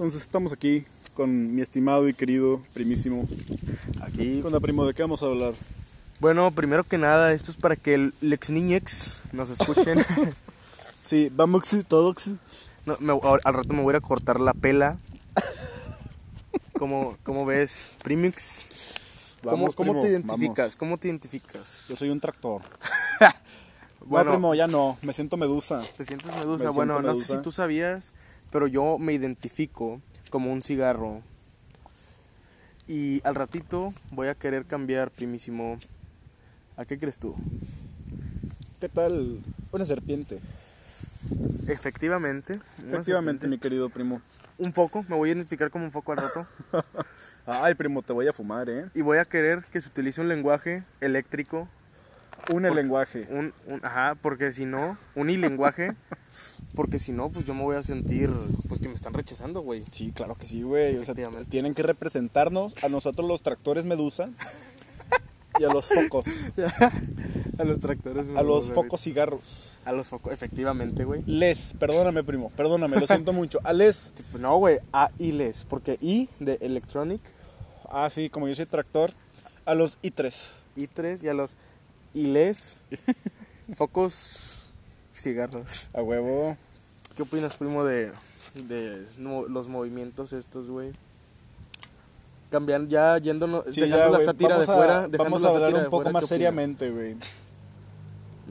Entonces estamos aquí con mi estimado y querido primísimo. Aquí. Con la primo, ¿de qué vamos a hablar? Bueno, primero que nada, esto es para que el Lex Niñex nos escuchen. Sí, vamos todos. No, me- al rato me voy a cortar la pela. ¿Cómo, cómo ves, Primix? ¿Cómo, Vamos, cómo primo, te identificas? ¿Cómo te identificas? Yo soy un tractor. Bueno. no, primo, ya no. Me siento medusa. ¿Te sientes medusa? Me bueno, siento no sé medusa. si tú sabías, pero yo me identifico como un cigarro. Y al ratito voy a querer cambiar, primísimo. ¿A qué crees tú? ¿Qué tal? Una serpiente. Efectivamente. Efectivamente, mi querido primo. Un foco, me voy a identificar como un foco al rato. Ay, primo, te voy a fumar, ¿eh? y voy a querer que se utilice un lenguaje eléctrico. Un el Por- lenguaje. Un, un- ajá, porque si no, un lenguaje. Porque si no, pues yo me voy a sentir, pues que me están rechazando, güey. Sí, claro que sí, güey. O sea, tienen que representarnos a nosotros los tractores medusa y a los focos. A los tractores. A los focos cigarros. A los focos, efectivamente, güey. Les, perdóname, primo, perdóname, lo siento mucho. A les, no, güey, a y les. Porque I de electronic, ah, sí, como yo soy tractor, a los I3. I3 y a los y les, focos cigarros. A huevo. ¿Qué opinas, primo, de, de los movimientos estos, güey? Cambian, ya yéndonos, Sí, dejando ya, la sátira vamos de a- fuera. Vamos a hablar un poco fuera, más seriamente, güey.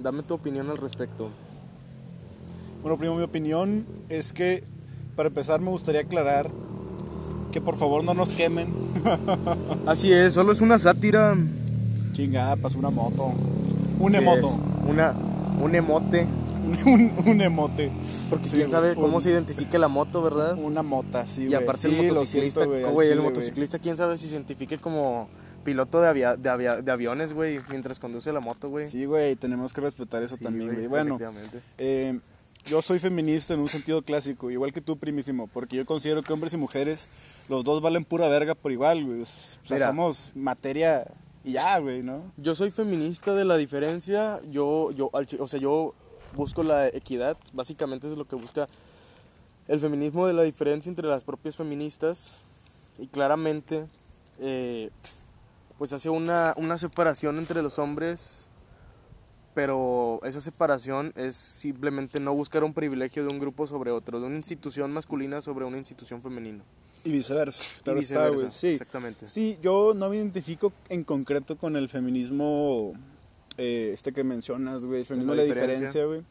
Dame tu opinión al respecto. Bueno, primo, mi opinión es que, para empezar, me gustaría aclarar que por favor no nos quemen. Así es, solo es una sátira. Chingada, pasó una moto. Un Así emoto. es, Una, un emote. un, un emote. Porque Sí, quién sabe un- cómo se identifica la moto, ¿verdad? Una mota, sí, y güey. aparte Sí, el motociclista, güey, el chile, motociclista, quién sabe si se identifique como piloto de, avia- de, avia- de aviones, güey, mientras conduce la moto, güey. Sí, güey, tenemos que respetar eso Sí, también, güey. Bueno, eh, yo soy feminista en un sentido clásico, igual que tú, primísimo, porque yo considero que hombres y mujeres, los dos valen pura verga por igual, güey. O sea, Mira. somos materia ya, güey, ¿no? Yo soy feminista de la diferencia, yo, yo, o sea, yo busco la equidad, básicamente es lo que busca el feminismo de la diferencia entre las propias feministas y claramente eh, pues hace una, una separación entre los hombres, pero esa separación es simplemente no buscar un privilegio de un grupo sobre otro, de una institución masculina sobre una institución femenina. Y viceversa. Y Claro está, güey. Sí. Exactamente. Sí, yo no me identifico en concreto con el feminismo, eh, este que mencionas, güey, el feminismo de la diferencia. güey.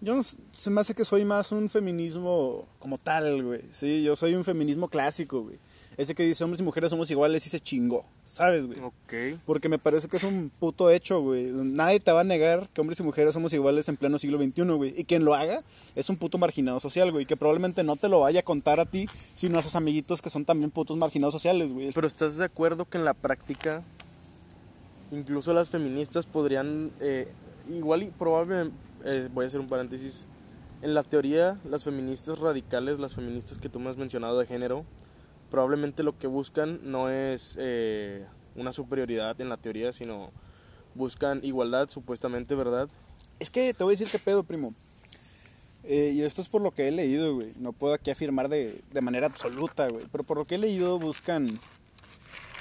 Yo no, se me hace que soy más un feminismo como tal, güey. Sí, yo soy un feminismo clásico, güey. Ese que dice hombres y mujeres somos iguales y se chingó, ¿sabes, güey? Ok. Porque me parece que es un puto hecho, güey. Nadie te va a negar que hombres y mujeres somos iguales en pleno siglo XXI, güey. Y quien lo haga es un puto marginado social, güey. Que probablemente no te lo vaya a contar a ti, sino a sus amiguitos que son también putos marginados sociales, güey. Pero ¿estás de acuerdo que en la práctica incluso las feministas podrían, eh, igual y probablemente, eh, voy a hacer un paréntesis, en la teoría las feministas radicales, las feministas que tú me has mencionado de género, probablemente lo que buscan no es eh, una superioridad en la teoría, sino buscan igualdad supuestamente, ¿verdad? Es que te voy a decir qué pedo, primo. Eh, y esto es por lo que he leído, güey. No puedo aquí afirmar de, de manera absoluta, güey. Pero por lo que he leído buscan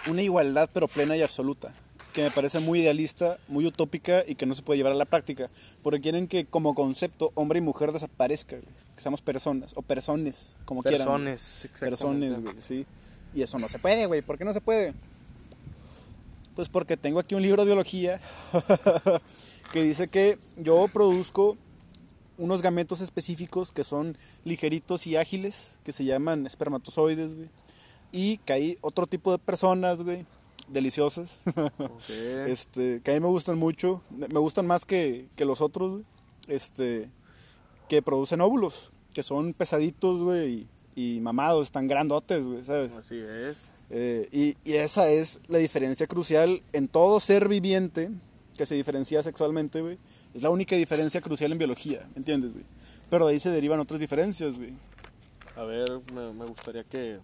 una igualdad pero plena y absoluta. Que me parece muy idealista, muy utópica y que no se puede llevar a la práctica. Porque quieren que como concepto hombre y mujer desaparezca, güey. Que seamos personas o personas, como quieran. Personas, Personas, güey, sí. Y eso no se puede, güey. ¿Por qué no se puede? Pues porque tengo aquí un libro de biología que dice que yo produzco unos gametos específicos que son ligeritos y ágiles, que se llaman espermatozoides, güey. Y que hay otro tipo de personas, güey, deliciosas, Ok. este, que a mí me gustan mucho, me me gustan más que, que los otros, güey, este, que producen óvulos, que son pesaditos, güey, y, y mamados, están grandotes, güey, ¿sabes? Así es. Eh, y, y esa es la diferencia crucial en todo ser viviente que se diferencia sexualmente, güey. Es la única diferencia crucial en biología, ¿entiendes, güey? Pero de ahí se derivan otras diferencias, güey. A ver, me, me gustaría que...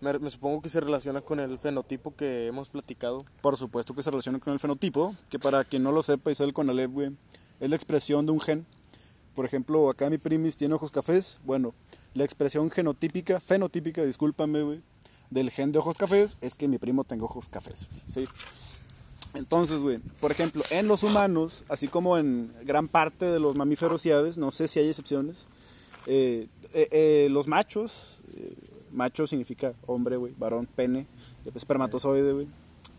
Me, me supongo que se relaciona con el fenotipo que hemos platicado. Por supuesto que se relaciona con el fenotipo, que para quien no lo sepa y sea el CONALEP, güey, es la expresión de un gen. Por ejemplo, acá mi primis tiene ojos cafés. Bueno, La expresión genotípica, fenotípica, discúlpame, güey, del gen de ojos cafés es que mi primo tenga ojos cafés, ¿sí? Entonces, güey, por ejemplo, en los humanos, así como en gran parte de los mamíferos y aves, no sé si hay excepciones, eh, eh, eh, los machos, macho significa hombre, güey, varón, pene, espermatozoide, güey,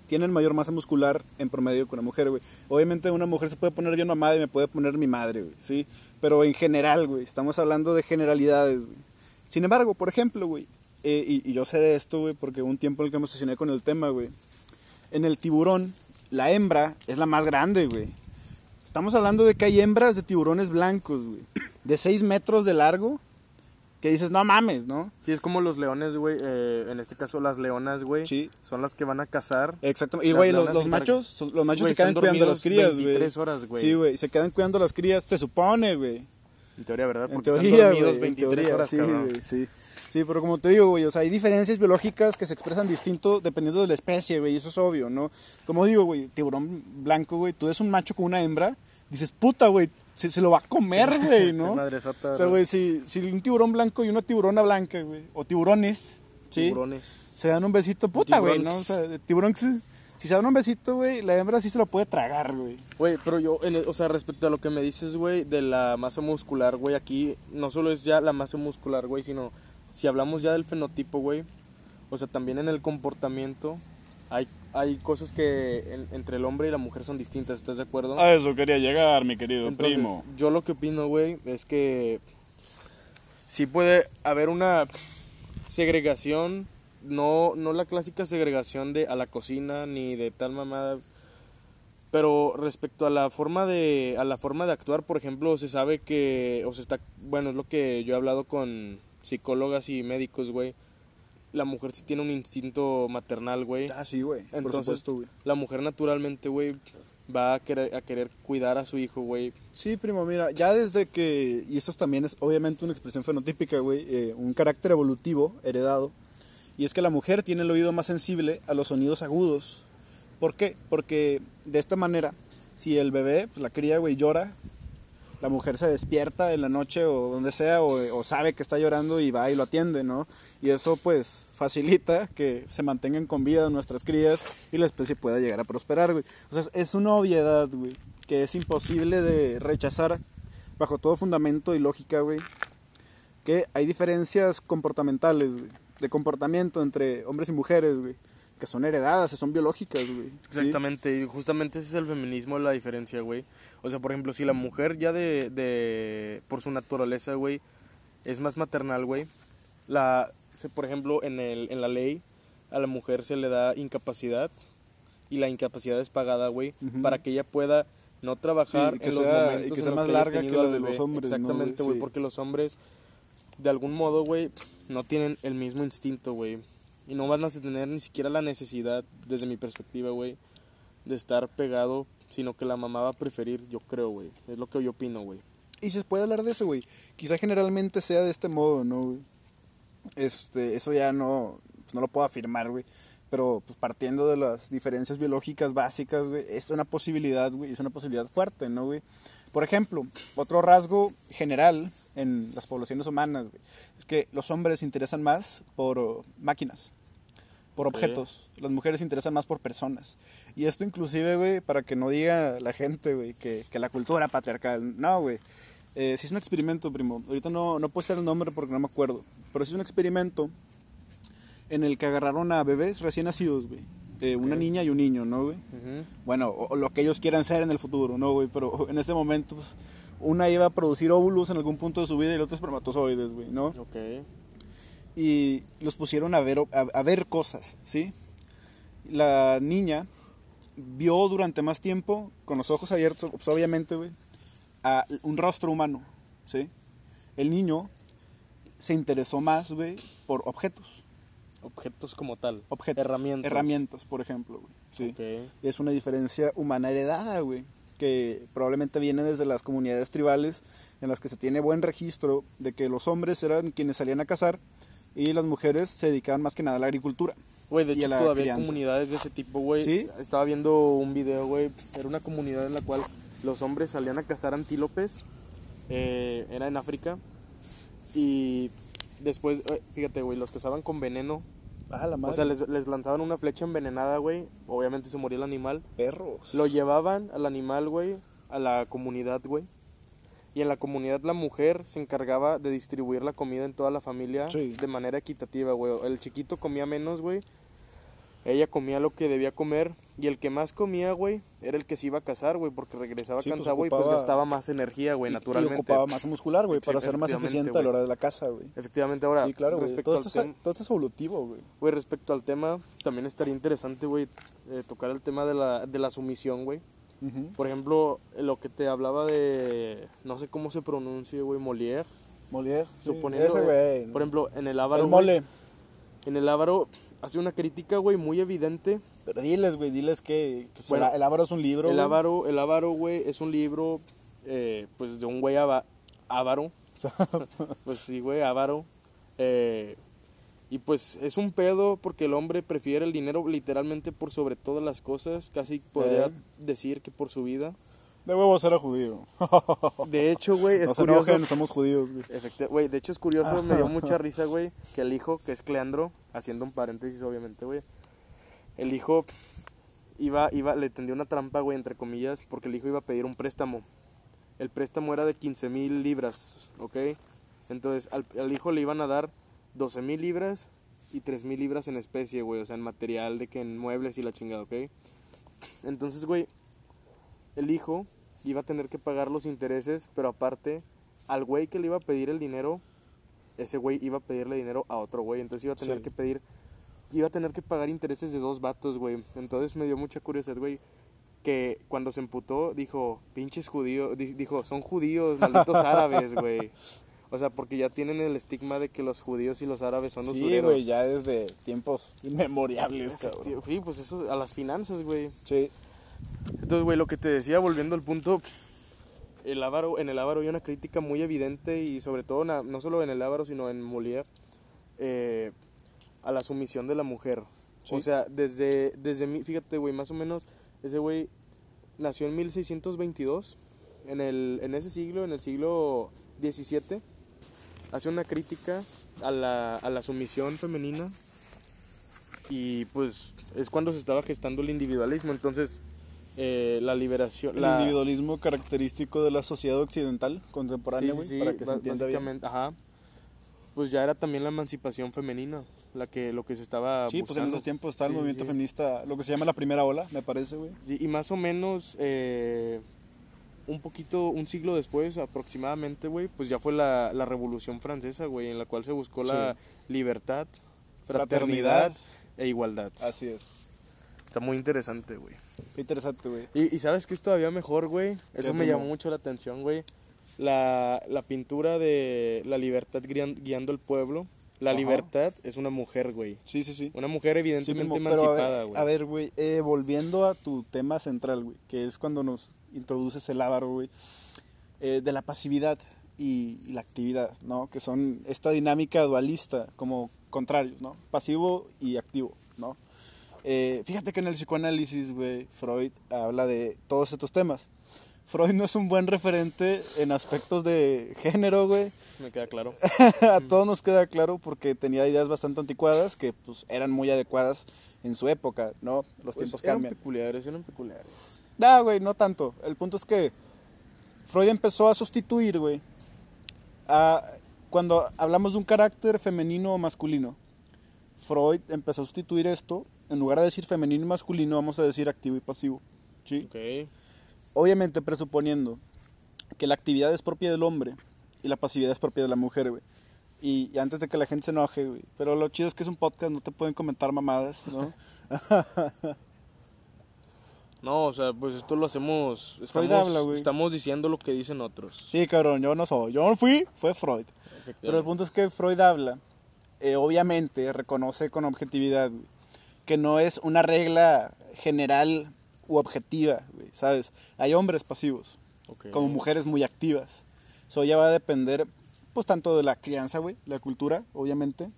tienen mayor masa muscular en promedio que una mujer, güey. Obviamente una mujer se puede poner bien mamada y me puede poner mi madre, güey, ¿sí? Pero en general, güey, estamos hablando de generalidades, güey. Sin embargo, por ejemplo, güey, eh, y, yo sé de esto, güey, porque un tiempo en el que me obsesioné con el tema, güey. En el tiburón, la hembra es la más grande, güey. Estamos hablando de que hay hembras de tiburones blancos, güey. De 6 metros de largo. Que dices, no mames, ¿no? Sí, es como los leones, güey. eh, en este caso, las leonas, güey. Sí. Son las que van a cazar. Exactamente. Y, Las güey, los, machos, son- los machos se quedan están cuidando las dormidos crías, güey. 23 horas, güey. Sí, güey, se quedan cuidando las crías, se supone, güey. En teoría, ¿verdad? En Porque están teoría, dormidos en 23 teoría, horas, sí, sí. Sí, pero como te digo, güey, o sea, hay diferencias biológicas que se expresan distinto dependiendo de la especie, güey, y eso es obvio, ¿no? Como digo, güey, tiburón blanco, güey, tú eres un macho con una hembra, dices, puta, güey, se, se lo va a comer, güey, ¿no? madresota, O sea, güey, si, si un tiburón blanco y una tiburona blanca, güey, o tiburones, ¿sí? Tiburones. Se dan un besito, puta, güey, ¿no? O sea, tiburón, si se dan un besito, güey, la hembra sí se lo puede tragar, güey. Güey, pero yo, en el- o sea, respecto a lo que me dices, güey, de la masa muscular, güey, aquí no solo es ya la masa muscular, güey, sino si hablamos ya del fenotipo, güey, o sea, también en el comportamiento hay, hay cosas que en- entre el hombre y la mujer son distintas, ¿estás de acuerdo? A eso quería llegar, mi querido Entonces, primo. yo lo que opino, güey, es que sí puede haber una segregación, no, no la clásica segregación de a la cocina ni de tal mamada, pero respecto a la forma de a la forma de actuar, por ejemplo, se sabe que o se está, bueno, es lo que yo he hablado con psicólogas y médicos, güey. La mujer sí tiene un instinto maternal, güey. Ah, sí, güey, por Entonces, supuesto, güey. La mujer naturalmente, güey, va a querer, a querer cuidar a su hijo, güey. Sí, primo, mira, ya desde que, y esto también es obviamente una expresión fenotípica, güey, eh, un carácter evolutivo heredado, y es que la mujer tiene el oído más sensible a los sonidos agudos. ¿Por qué? Porque de esta manera, si el bebé, pues la cría, güey, llora, la mujer se despierta en la noche o donde sea, o, sabe que está llorando y va y lo atiende, ¿no? Y eso, pues, facilita que se mantengan con vida nuestras crías y la especie pueda llegar a prosperar, güey. O sea, es una obviedad, güey, que es imposible de rechazar bajo todo fundamento y lógica, güey, que hay diferencias comportamentales, güey, de comportamiento entre hombres y mujeres, güey, que son heredadas, son biológicas, güey. Exactamente, y justamente ese es el feminismo, la diferencia, güey. O sea, por ejemplo, si la mujer ya de, de por su naturaleza, güey, es más maternal, güey, la, por ejemplo, en, el, en la ley, a la mujer se le da incapacidad, y la incapacidad es pagada, güey, para que ella pueda no trabajar Sí, en los sea- momentos que en los más que larga que la de los hombres, ¿no, Exactamente, güey? Sí. porque los hombres, de algún modo, güey, no tienen el mismo instinto, güey. Y no van a tener ni siquiera la necesidad, desde mi perspectiva, güey, de estar pegado, sino que la mamá va a preferir, yo creo, güey. Es lo que yo opino, güey. Y se puede hablar de eso, güey. Quizá generalmente sea de este modo, ¿no, güey? Este, eso ya no, pues, no lo puedo afirmar, güey. Pero pues partiendo de las diferencias biológicas básicas, güey, es una posibilidad, güey, es una posibilidad fuerte, ¿no, güey? Por ejemplo, otro rasgo general en las poblaciones humanas, güey, es que los hombres se interesan más por oh, máquinas, por objetos. Las mujeres se interesan más por personas. Y esto inclusive, güey, para que no diga la gente, güey, que, que la cultura patriarcal. No, güey. Eh, sí es un experimento, primo. Ahorita no, no puedo estar el nombre porque no me acuerdo. Pero sí es un experimento en el que agarraron a bebés recién nacidos, güey. Eh, Una Ok. niña y un niño, ¿no, güey? Ujú. Bueno, o, o lo que ellos quieran ser en el futuro, ¿no, güey? Pero en ese momento, pues, una iba a producir óvulos en algún punto de su vida y el otro espermatozoides, güey, ¿no? Ok. Y los pusieron a ver, a, a ver cosas, ¿sí? La niña vio durante más tiempo, con los ojos abiertos, pues, obviamente, güey, a un rostro humano, ¿sí? El niño se interesó más, güey, por objetos, Objetos como tal. objetos. Herramientas. Herramientas, por ejemplo, güey, ¿sí? Es una diferencia humana heredada, güey, que probablemente viene desde las comunidades tribales en las que se tiene buen registro de que los hombres eran quienes salían a cazar y las mujeres se dedicaban más que nada a la agricultura. Güey, de y a hecho la todavía hay crianza. comunidades de ese tipo, güey. ¿Sí? Estaba viendo un video, güey. Era una comunidad en la cual los hombres salían a cazar antílopes. eh, era en África. Y después, eh, fíjate, güey, los cazaban con veneno. Ah, la madre. O sea, les, les lanzaban una flecha envenenada, güey. Obviamente se moría el animal. perros. Lo llevaban al animal, güey, a la comunidad, güey. Y en la comunidad la mujer se encargaba de distribuir la comida en toda la familia Sí. de manera equitativa, güey. El chiquito comía menos, güey. Ella comía lo que debía comer. Y el que más comía, güey, era el que se iba a casar, güey, porque regresaba Sí, pues, cansado, güey, pues ocupaba- gastaba más energía, güey, naturalmente. Y ocupaba masa muscular, güey, para ser más eficiente a la hora de la casa, güey. Efectivamente, ahora, Sí, claro, güey. respecto, Todo esto, es, todo esto es evolutivo, güey. güey, respecto al tema, también estaría interesante, güey, eh, tocar el tema de la, de la sumisión, güey. Por ejemplo, lo que te hablaba de, no sé cómo se pronuncia, güey, Molière. Molière. sí, Suponiendo, Ese, güey. por ejemplo, en el Ávaro, el güey, mole. en el Ávaro hace una crítica, güey, muy evidente. Pero diles, güey, diles que, que, pues, Bueno, el, el Ávaro es un libro, El güey. Ávaro, el Ávaro, güey, es un libro, eh, pues, de un güey ava- avaro. pues sí, güey, avaro. Eh, y pues es un pedo porque el hombre prefiere el dinero literalmente por sobre todas las cosas, casi podría Eh. decir que por su vida. De huevo ser judío. De hecho, güey, es no se curioso. enojen, somos judíos, Güey, de hecho es curioso, me dio mucha risa, güey, que el hijo, que es Cleandro, haciendo un paréntesis obviamente, güey, el hijo iba, iba, le tendió una trampa, güey, entre comillas, porque el hijo iba a pedir un préstamo. El préstamo era de 15 mil libras, ¿ok? Entonces al, al hijo le iban a dar 12 mil libras y 3 mil libras en especie, güey, o sea, en material de que en muebles y la chingada, ¿ok? Entonces, güey, el hijo iba a tener que pagar los intereses, pero aparte, al güey que le iba a pedir el dinero, ese güey iba a pedirle dinero a otro güey, entonces iba a tener Sí. que pedir, iba a tener que pagar intereses de dos vatos, güey. Entonces me dio mucha curiosidad, güey, que cuando se emputó dijo, pinches judíos, di- dijo, son judíos, malditos árabes, güey. O sea, porque ya tienen el estigma de que los judíos y los árabes son Sí, usureros. güey, ya desde tiempos inmemorables, cabrón. Sí, pues eso, a las finanzas, güey. Sí. Entonces, güey, lo que te decía, volviendo al punto, el Ávaro, en el Ávaro hay una crítica muy evidente y sobre todo, na- no solo en el Ávaro, sino en Molière, eh, a la sumisión de la mujer. Sí. O sea, desde, desde mi, fíjate, güey, más o menos, ese güey nació en 1622, en, el, en ese siglo, en el siglo XVII, hace una crítica a la, a la sumisión femenina y pues es cuando se estaba gestando el individualismo, entonces eh, la liberación... El la, individualismo característico de la sociedad occidental contemporánea, Sí, güey, sí, para que se entienda bien. Ajá. Pues ya era también la emancipación femenina, la que lo que se estaba Sí, pues en esos tiempos está el Sí, movimiento feminista, lo que se llama la primera ola, me parece, güey. Sí, y más o menos eh, un poquito, un siglo después aproximadamente, güey, pues ya fue la, la Revolución Francesa, güey, en la cual se buscó la libertad, fraternidad, Fraternidad. e igualdad. Así es. Está muy interesante, güey. Interesante, güey. Y, y sabes que es todavía mejor, güey. Eso ¿Qué, me llamó mucho la atención, güey. La, la pintura de la libertad guian- guiando al pueblo. La Ajá. libertad es una mujer, güey. Sí, sí, sí. Una mujer evidentemente emancipada, güey. a ver, güey, eh, volviendo a tu tema central, güey, que es cuando nos introduces el güey, eh, de la pasividad y, y la actividad, ¿no? Que son esta dinámica dualista, como contrarios, ¿no? Pasivo y activo, ¿no? Eh, fíjate que en el psicoanálisis, güey, Freud habla de todos estos temas. Freud no es un buen referente en aspectos de género, güey. Me queda claro. a todos nos queda claro porque tenía ideas bastante anticuadas que pues eran muy adecuadas en su época, ¿no? Los Pues, tiempos eran cambian. peculiares, eran peculiares. Nah, güey, no tanto. El punto es que Freud empezó a sustituir, güey, a cuando hablamos de un carácter femenino o masculino. Freud empezó a sustituir esto, en lugar de decir femenino y masculino, vamos a decir activo y pasivo. ¿sí? Ok. Obviamente presuponiendo que la actividad es propia del hombre y la pasividad es propia de la mujer, güey. Y, y antes de que la gente se enoje, güey. Pero lo chido es que es un podcast, no te pueden comentar mamadas, ¿no? No, o sea, pues esto lo hacemos. Freud Estamos, habla, güey. estamos diciendo lo que dicen otros. sí, cabrón, yo no soy. Yo no fui, fue Freud. Pero el punto es que Freud habla, eh, obviamente reconoce con objetividad, güey, que no es una regla general u objetiva, güey, ¿sabes? Hay hombres pasivos, como mujeres muy activas. Eso ya va a depender, pues, tanto de la crianza, güey, la cultura, obviamente,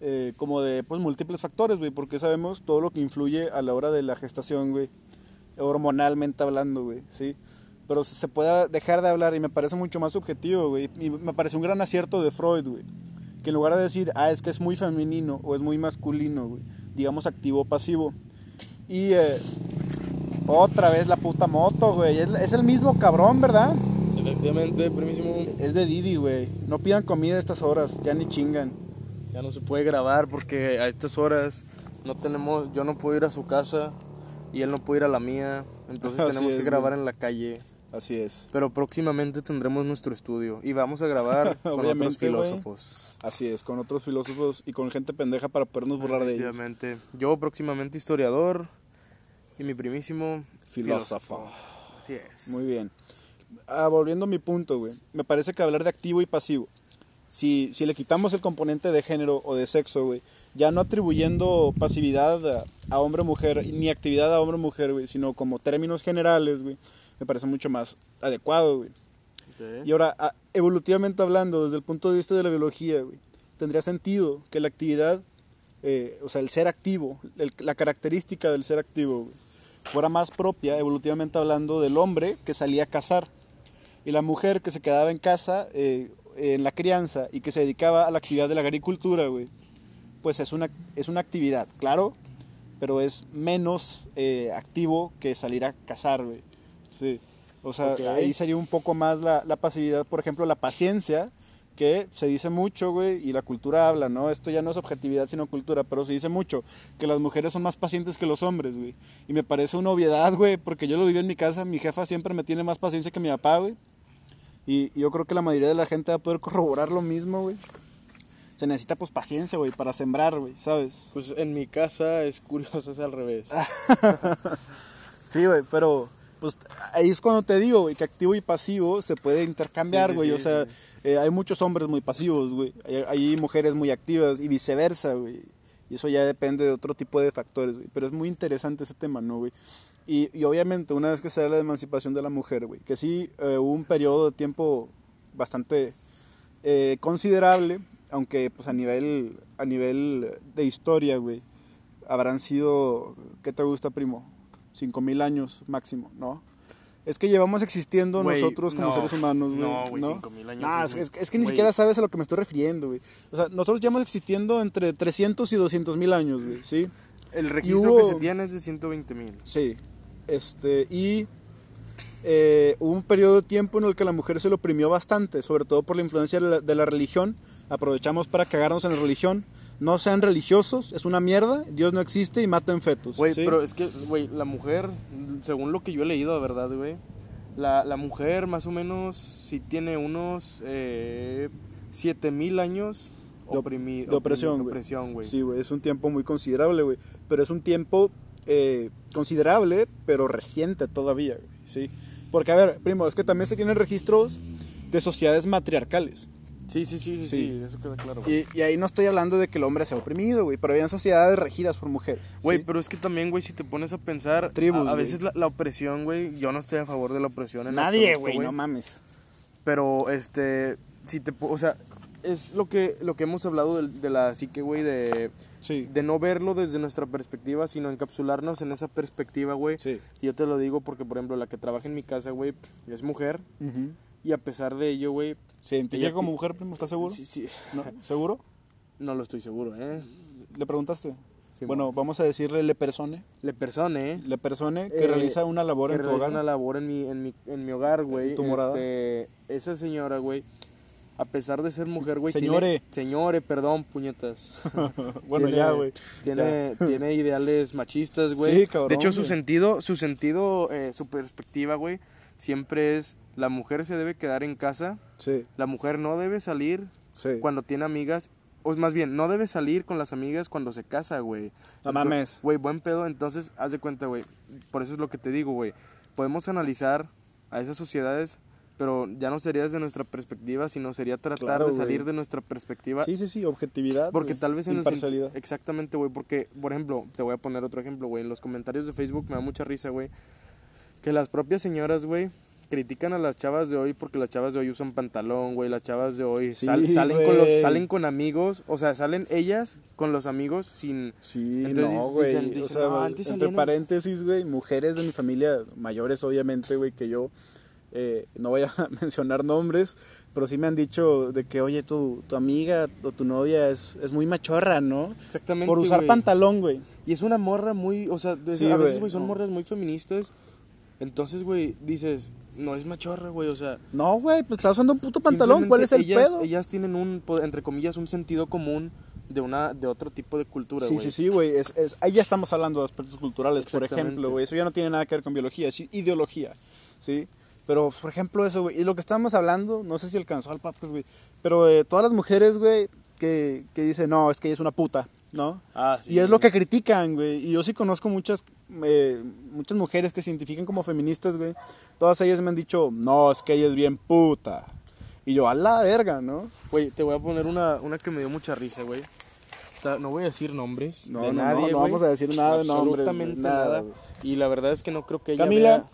eh, como de, pues, múltiples factores, güey, porque sabemos todo lo que influye a la hora de la gestación, güey, hormonalmente hablando, güey, ¿sí? Pero se se puede dejar de hablar y me parece mucho más subjetivo, güey, y me parece un gran acierto de Freud, güey, que en lugar de decir, ah, es que es muy femenino o es muy masculino, güey, digamos activo o pasivo. Y eh, otra vez la puta moto, güey. Es, es el mismo cabrón, ¿verdad? Efectivamente, primísimo. Es de Didi, güey. No pidan comida a estas horas, ya ni chingan. Ya no se puede grabar porque a estas horas no tenemos, yo no puedo ir a su casa y él no puede ir a la mía. Entonces Así tenemos es, que grabar en la calle. Así es. Pero próximamente tendremos nuestro estudio y vamos a grabar con otros Obviamente, filósofos. Así es, con otros filósofos y con gente pendeja para podernos burlar de ellos. Efectivamente. Yo próximamente historiador y mi primísimo Filósofo. Así es. Muy bien. Ah, volviendo a mi punto, güey. Me parece que hablar de activo y pasivo, si, si le quitamos el componente de género o de sexo, güey, ya no atribuyendo pasividad a, a hombre o mujer, ni actividad a hombre o mujer, güey, sino como términos generales, güey, me parece mucho más adecuado, güey. Y ahora, a- evolutivamente hablando, desde el punto de vista de la biología, güey, tendría sentido que la actividad, eh, o sea, el ser activo, el- la característica del ser activo, güey, fuera más propia, evolutivamente hablando, del hombre que salía a cazar y la mujer que se quedaba en casa eh, en la crianza y que se dedicaba a la actividad de la agricultura, güey, pues es una, es una actividad, claro, pero es menos eh, activo que salir a cazar, güey. Sí. O sea, Ok. ahí sería un poco más la, la pasividad, por ejemplo, la paciencia, que se dice mucho, güey, y la cultura habla, ¿no? Esto ya no es objetividad, sino cultura, pero se dice mucho que las mujeres son más pacientes que los hombres, güey. Y me parece una obviedad, güey, porque yo lo viví en mi casa, mi jefa siempre me tiene más paciencia que mi papá, güey. Y yo creo que la mayoría de la gente va a poder corroborar lo mismo, güey. Se necesita, pues, paciencia, güey, para sembrar, güey, ¿sabes? Pues en mi casa es curioso, es al revés. Sí, güey, pero pues ahí es cuando te digo, güey, que activo y pasivo se puede intercambiar, Sí, sí, güey. sí, o sea, eh, hay muchos hombres muy pasivos, güey. Hay, hay mujeres muy activas y viceversa, güey. Y eso ya depende de otro tipo de factores, güey. Pero es muy interesante ese tema, ¿no, güey? Y, y obviamente, una vez que se da la emancipación de la mujer, güey, que sí eh, hubo un periodo de tiempo bastante eh, considerable, aunque pues a nivel, a nivel de historia, güey, habrán sido, ¿qué te gusta, primo? Cinco mil años máximo, ¿no? Es que llevamos existiendo nosotros como no. seres humanos, güey. No, güey, 5,000 años Nah, es que ni siquiera sabes a lo que me estoy refiriendo, güey. O sea, nosotros llevamos existiendo entre 300 y 200 mil años, güey, ¿sí? El registro hubo- que se tiene es de 120 mil. Sí. Este, y eh, hubo un periodo de tiempo en el que la mujer se lo oprimió bastante, sobre todo por la influencia de la, de la religión. Aprovechamos para cagarnos en la religión. No sean religiosos, es una mierda, Dios no existe y maten fetos. Güey, ¿sí? pero es que, güey, la mujer, según lo que yo he leído, de verdad, güey, la, la mujer más o menos sí tiene unos eh, 7000 años De op- oprimi- de opresión, oprimi- güey. opresión, güey. Sí, güey, es un tiempo muy considerable, güey. Pero es un tiempo eh, considerable, pero reciente todavía, güey, ¿sí? Porque, a ver, primo, es que también se tienen registros de sociedades matriarcales. Sí, sí, sí, sí, Sí. eso queda claro. Y, y ahí no estoy hablando de que el hombre sea oprimido, güey, pero habían sociedades regidas por mujeres. Güey, ¿sí? pero es que también, güey, si te pones a pensar, Tribus, a, a veces la, la opresión, güey, yo no estoy a favor de la opresión en Nadie, güey, no mames. Pero, este, si te, o sea, es lo que, lo que hemos hablado de, de la psique, güey, de, Sí, de no verlo desde nuestra perspectiva, sino encapsularnos en esa perspectiva, güey. sí. Y yo te lo digo porque, por ejemplo, la que trabaja en mi casa, güey, es mujer. Y a pesar de ello, güey, ¿Se identifica como mujer, primo? ¿Estás seguro? sí, sí, ¿No? ¿Seguro? no lo estoy seguro, ¿eh? ¿Le preguntaste? Sí, bueno, vamos a decirle le persone. Le persone, ¿eh? Le persone que Eh, realiza una labor que en tu realiza hogar. una labor en mi, en mi, en mi hogar, güey. tu morada? Este, esa señora, güey, a pesar de ser mujer, güey. Señore. Tiene, señore, perdón, puñetas. bueno, Tiene- ya, güey. Tiene, tiene ideales machistas, güey. Sí, cabrón, De hecho, su sentido, su sentido, eh, su perspectiva, güey, siempre es la mujer se debe quedar en casa, Sí, la mujer no debe salir sí. cuando tiene amigas, o más bien, no debe salir con las amigas cuando se casa, güey. No mames. Güey, buen pedo, entonces, haz de cuenta, güey. Por eso es lo que te digo, güey. Podemos analizar a esas sociedades, pero ya no sería desde nuestra perspectiva, sino sería tratar Claro, de salir de nuestra perspectiva Sí, sí, sí, objetividad. porque güey. tal vez en el Imparcialidad. Exactamente, güey. Porque, por ejemplo, te voy a poner otro ejemplo, güey. En los comentarios de Facebook me da mucha risa, güey. Que las propias señoras, güey, critican a las chavas de hoy porque las chavas de hoy usan pantalón, güey. Las chavas de hoy Sí, sal- salen, con los, salen con amigos. O sea, salen ellas con los amigos sin... Sí, Entonces no, güey. o sea, "No, antes entre salían en-". paréntesis, güey, mujeres de mi familia, mayores obviamente, güey, que yo eh, no voy a mencionar nombres, pero sí me han dicho de que, oye, tu, tu amiga o tu novia es, es muy machorra, ¿no? Exactamente. Por usar güey. pantalón, güey. Y es una morra muy, o sea, de- Sí, a veces, güey, son no. morras muy feministas. Entonces, güey, dices, no es machorra, güey, o sea. No, güey, pues estás usando un puto pantalón, ¿cuál es el ellas, pedo? Ellas tienen un, entre comillas, un sentido común de una de otro tipo de cultura, Sí, güey. sí, sí, güey. Es, es- ahí ya estamos hablando de aspectos culturales, por ejemplo, güey. Eso ya no tiene nada que ver con biología, es ideología, ¿sí? Pero, por ejemplo, eso, güey. Y lo que estábamos hablando, no sé si alcanzó al podcast, güey. Pero de todas las mujeres, güey, que, que dicen, no, es que ella es una puta, ¿no? Ah, sí. y es lo que critican, güey. Y yo sí conozco muchas, eh, muchas mujeres que se identifican como feministas, güey. Todas ellas me han dicho, no, es que ella es bien puta. Y yo, a la verga, ¿no? Güey, te voy a poner una, una que me dio mucha risa, güey. No voy a decir nombres No, de no, nadie, no, no vamos a decir nada de nombres, Absolutamente nada, nada. Y la verdad es que no creo que ella Camila. vea-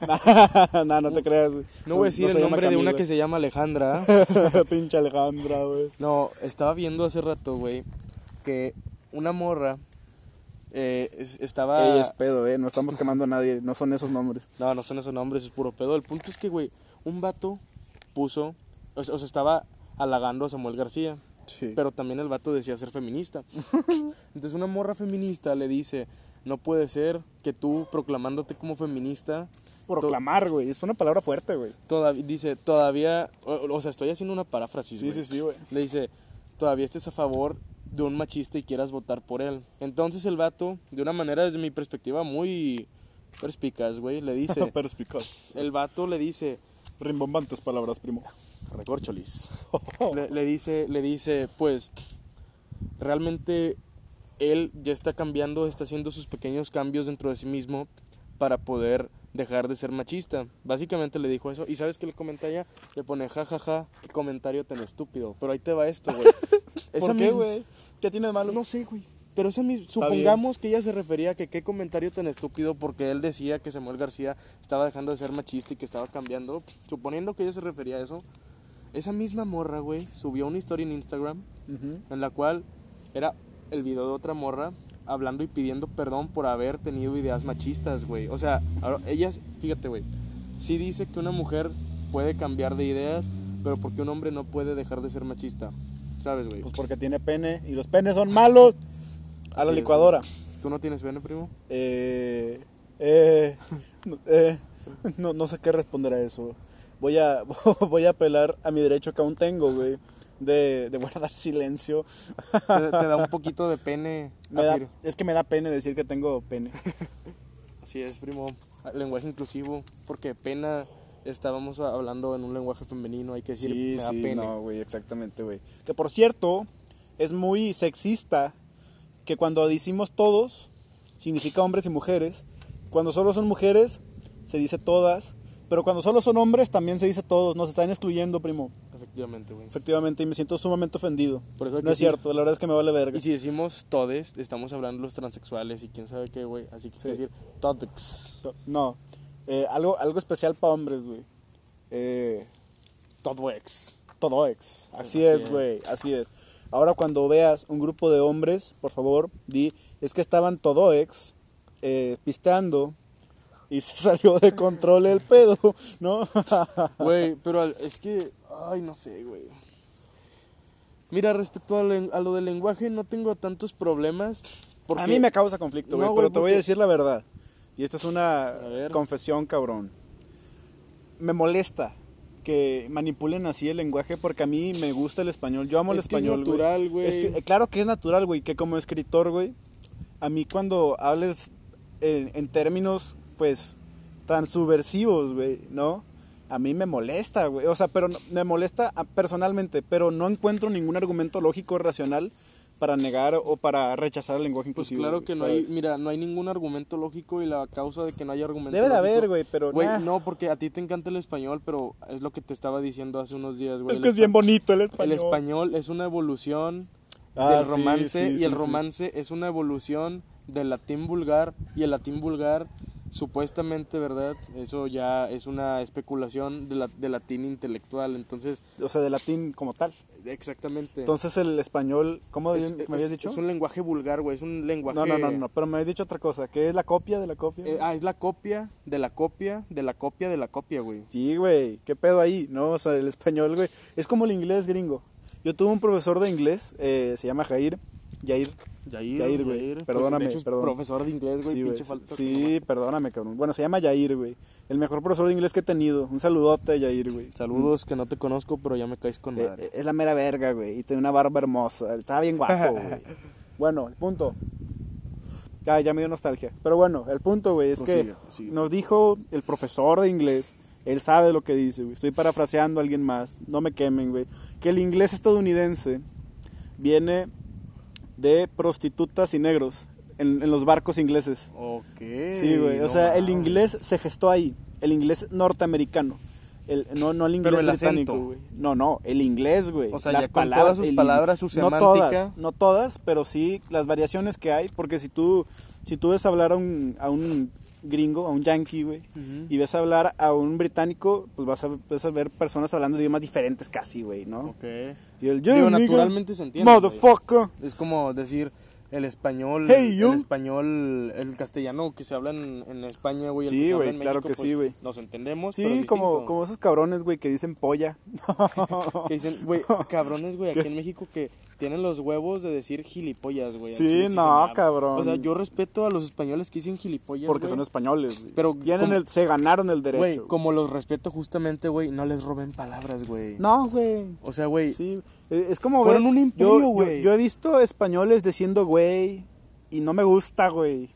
no, no te creas, güey. No voy a decir el nombre de una que se llama Alejandra. Pinche Alejandra, güey. No, estaba viendo hace rato, güey, que una morra eh, es- estaba... Ey, es pedo, eh. No estamos quemando a nadie. No son esos nombres. No, no son esos nombres, es puro pedo. El punto es que, güey, un vato puso, o sea, estaba halagando a Samuel García, Sí. pero también el vato decía ser feminista. Entonces una morra feminista le dice, no puede ser que tú proclamándote como feminista, Proclamar, güey. Es una palabra fuerte, güey. dice, todavía, o, o sea, estoy haciendo una paráfrasis, Sí, güey. sí, sí, güey. Le dice, todavía estés a favor de un machista y quieras votar por él. Entonces el vato, de una manera desde mi perspectiva muy perspicaz, güey, le dice, Perspicaz. el vato le dice, Rimbombantes palabras, primo. recorcholis. le, le dice, le dice, pues, realmente él ya está cambiando, está haciendo sus pequeños cambios dentro de sí mismo para poder dejar de ser machista. Básicamente le dijo eso. ¿Y sabes qué le comenta ella? Le pone, jajaja, qué comentario tan estúpido. Pero ahí te va esto, güey. ¿Por qué, güey? ¿Qué tiene de malo? No sé, güey. Pero esa mis- supongamos que ella se refería a que qué comentario tan estúpido porque él decía que Samuel García estaba dejando de ser machista y que estaba cambiando. Suponiendo que ella se refería a eso, esa misma morra, güey, subió una historia en Instagram Ujú. en la cual era el video de otra morra hablando y pidiendo perdón por haber tenido ideas machistas, güey. O sea, ahora, ellas, fíjate, güey, sí dice que una mujer puede cambiar de ideas, pero porque un hombre no puede dejar de ser machista. ¿Sabes, güey? Pues porque tiene pene y los penes son malos. A Así la es, licuadora. ¿Tú no tienes pene, primo? Eh, eh, no- eh, no, no sé qué responder a eso. Voy a, voy a apelar a mi derecho que aún tengo, güey, de, de guardar silencio. te, te da un poquito de pene. Me da- afir- es que me da pene decir que tengo pene. Así es, primo. Lenguaje inclusivo. Porque pena estábamos hablando en un lenguaje femenino. Hay que decir, Sí, me da sí, pene. no, güey, exactamente, güey. Que por cierto, es muy sexista que cuando decimos todos, significa hombres y mujeres. Cuando solo son mujeres, se dice todas. Pero cuando solo son hombres, también se dice todos. Nos están excluyendo, primo. Efectivamente, güey. Efectivamente, y me siento sumamente ofendido. Por eso no es sí. cierto, la verdad es que me vale verga. Y si decimos todes, estamos hablando de los transexuales y quién sabe qué, güey. Así que Sí. decir todex. No, eh, algo, algo especial para hombres, güey. Eh, Todex. todo ex. Así Así es, güey, así es. Ahora cuando veas un grupo de hombres, por favor, di, es que estaban todo ex, eh, pisteando, y se salió de control el pedo, ¿no? Güey, pero es que. Ay, no sé, güey. Mira, respecto a, lo del lenguaje, no tengo tantos problemas. Porque A mí me causa conflicto, güey, No, pero te voy a decir la verdad. Y esta es una confesión, cabrón. Me molesta que manipulen así el lenguaje porque a mí me gusta el español. Yo amo el Es que es español, güey. natural, güey. Es claro que es natural, güey, que como escritor, güey, a mí cuando hables en, en términos, pues, tan subversivos, güey, ¿no? A mí me molesta, güey. O sea, pero no- me molesta ah, personalmente, pero no encuentro ningún argumento lógico racional para negar o para rechazar el lenguaje Pues inclusivo. claro güey, que no hay, mira, no hay ningún argumento lógico y la causa de que no haya argumento Debe de lógico- haber, güey, pero Güey, nah. no, porque a ti te encanta el español, pero es lo que te estaba diciendo hace unos días, güey. Es que es bien bonito el El español. español es una evolución Ah, del romance sí, y el sí. romance es una evolución del latín vulgar y el latín vulgar supuestamente, ¿verdad? Eso ya es una especulación de, la, de latín intelectual, entonces... O sea, de latín como tal. Exactamente. Entonces el español, ¿cómo Es- me habías dicho? Es un lenguaje vulgar, güey, es un lenguaje... No, no, no, no, pero me habías dicho otra cosa, que es la copia de la copia. Eh, ah, es la copia de la copia de la copia de la copia, güey. Sí, güey, ¿qué pedo ahí? No, o sea, el español, güey, es como el inglés gringo. Yo tuve un profesor de inglés, eh, se llama Jair, Jair. Yair, Yair, güey. Yair, pues, Perdóname, de hecho es perdón. profesor de inglés, güey, Sí, pinche falta. Sí, perdóname, cabrón. Bueno, se llama Jair, güey. El mejor profesor de inglés que he tenido. Un saludote a Jair, güey. Saludos, que no te conozco, pero ya me caes con Eh, madre. eh, es la mera verga, güey. Y tiene una barba hermosa. Estaba bien guapo, güey. bueno, el punto. Ya, ya me dio nostalgia. Pero bueno, el punto, güey, es Prosigue, que prosigue. nos dijo el profesor de inglés. Él sabe lo que dice, güey. Estoy parafraseando a alguien más. No me quemen, güey. Que el inglés estadounidense viene de prostitutas y negros en, en los barcos ingleses. Ok. Sí, güey. O no sea, el inglés se gestó ahí. El inglés norteamericano. El, no, no el inglés Pero el británico, güey. No, no, el inglés, güey. O sea, ya con todas sus el- palabras, su No semántica. todas, no todas, pero sí las variaciones que hay. Porque si tú, si tú ves hablar a un, a un gringo, a un yankee, güey, y ves hablar a un británico, pues vas a, vas a ver personas hablando de idiomas diferentes casi, güey, ¿no? Ok. Y el Digo, "Yeah, nigga, naturalmente se entiende. Motherfucker. Es como decir el español, Hey, el español, el castellano que se habla en, en España, güey. Sí, güey, claro México, que pues, sí, güey. Nos entendemos, pero Sí, es como, como esos cabrones, güey, que dicen polla. Que dicen, güey, cabrones, güey, aquí en México que tienen los huevos de decir gilipollas, güey. Sí, no, cabrón. O sea, yo respeto a los españoles que dicen gilipollas, Porque son españoles, güey. Pero Tienen como- el, se ganaron el derecho. Güey, como los respeto justamente, güey, no les roben palabras, güey. No, güey. O sea, güey, Sí, eh, es como Fueron ver- un yo- imperio, yo- güey. Yo, he visto españoles diciendo güey y no me gusta, güey.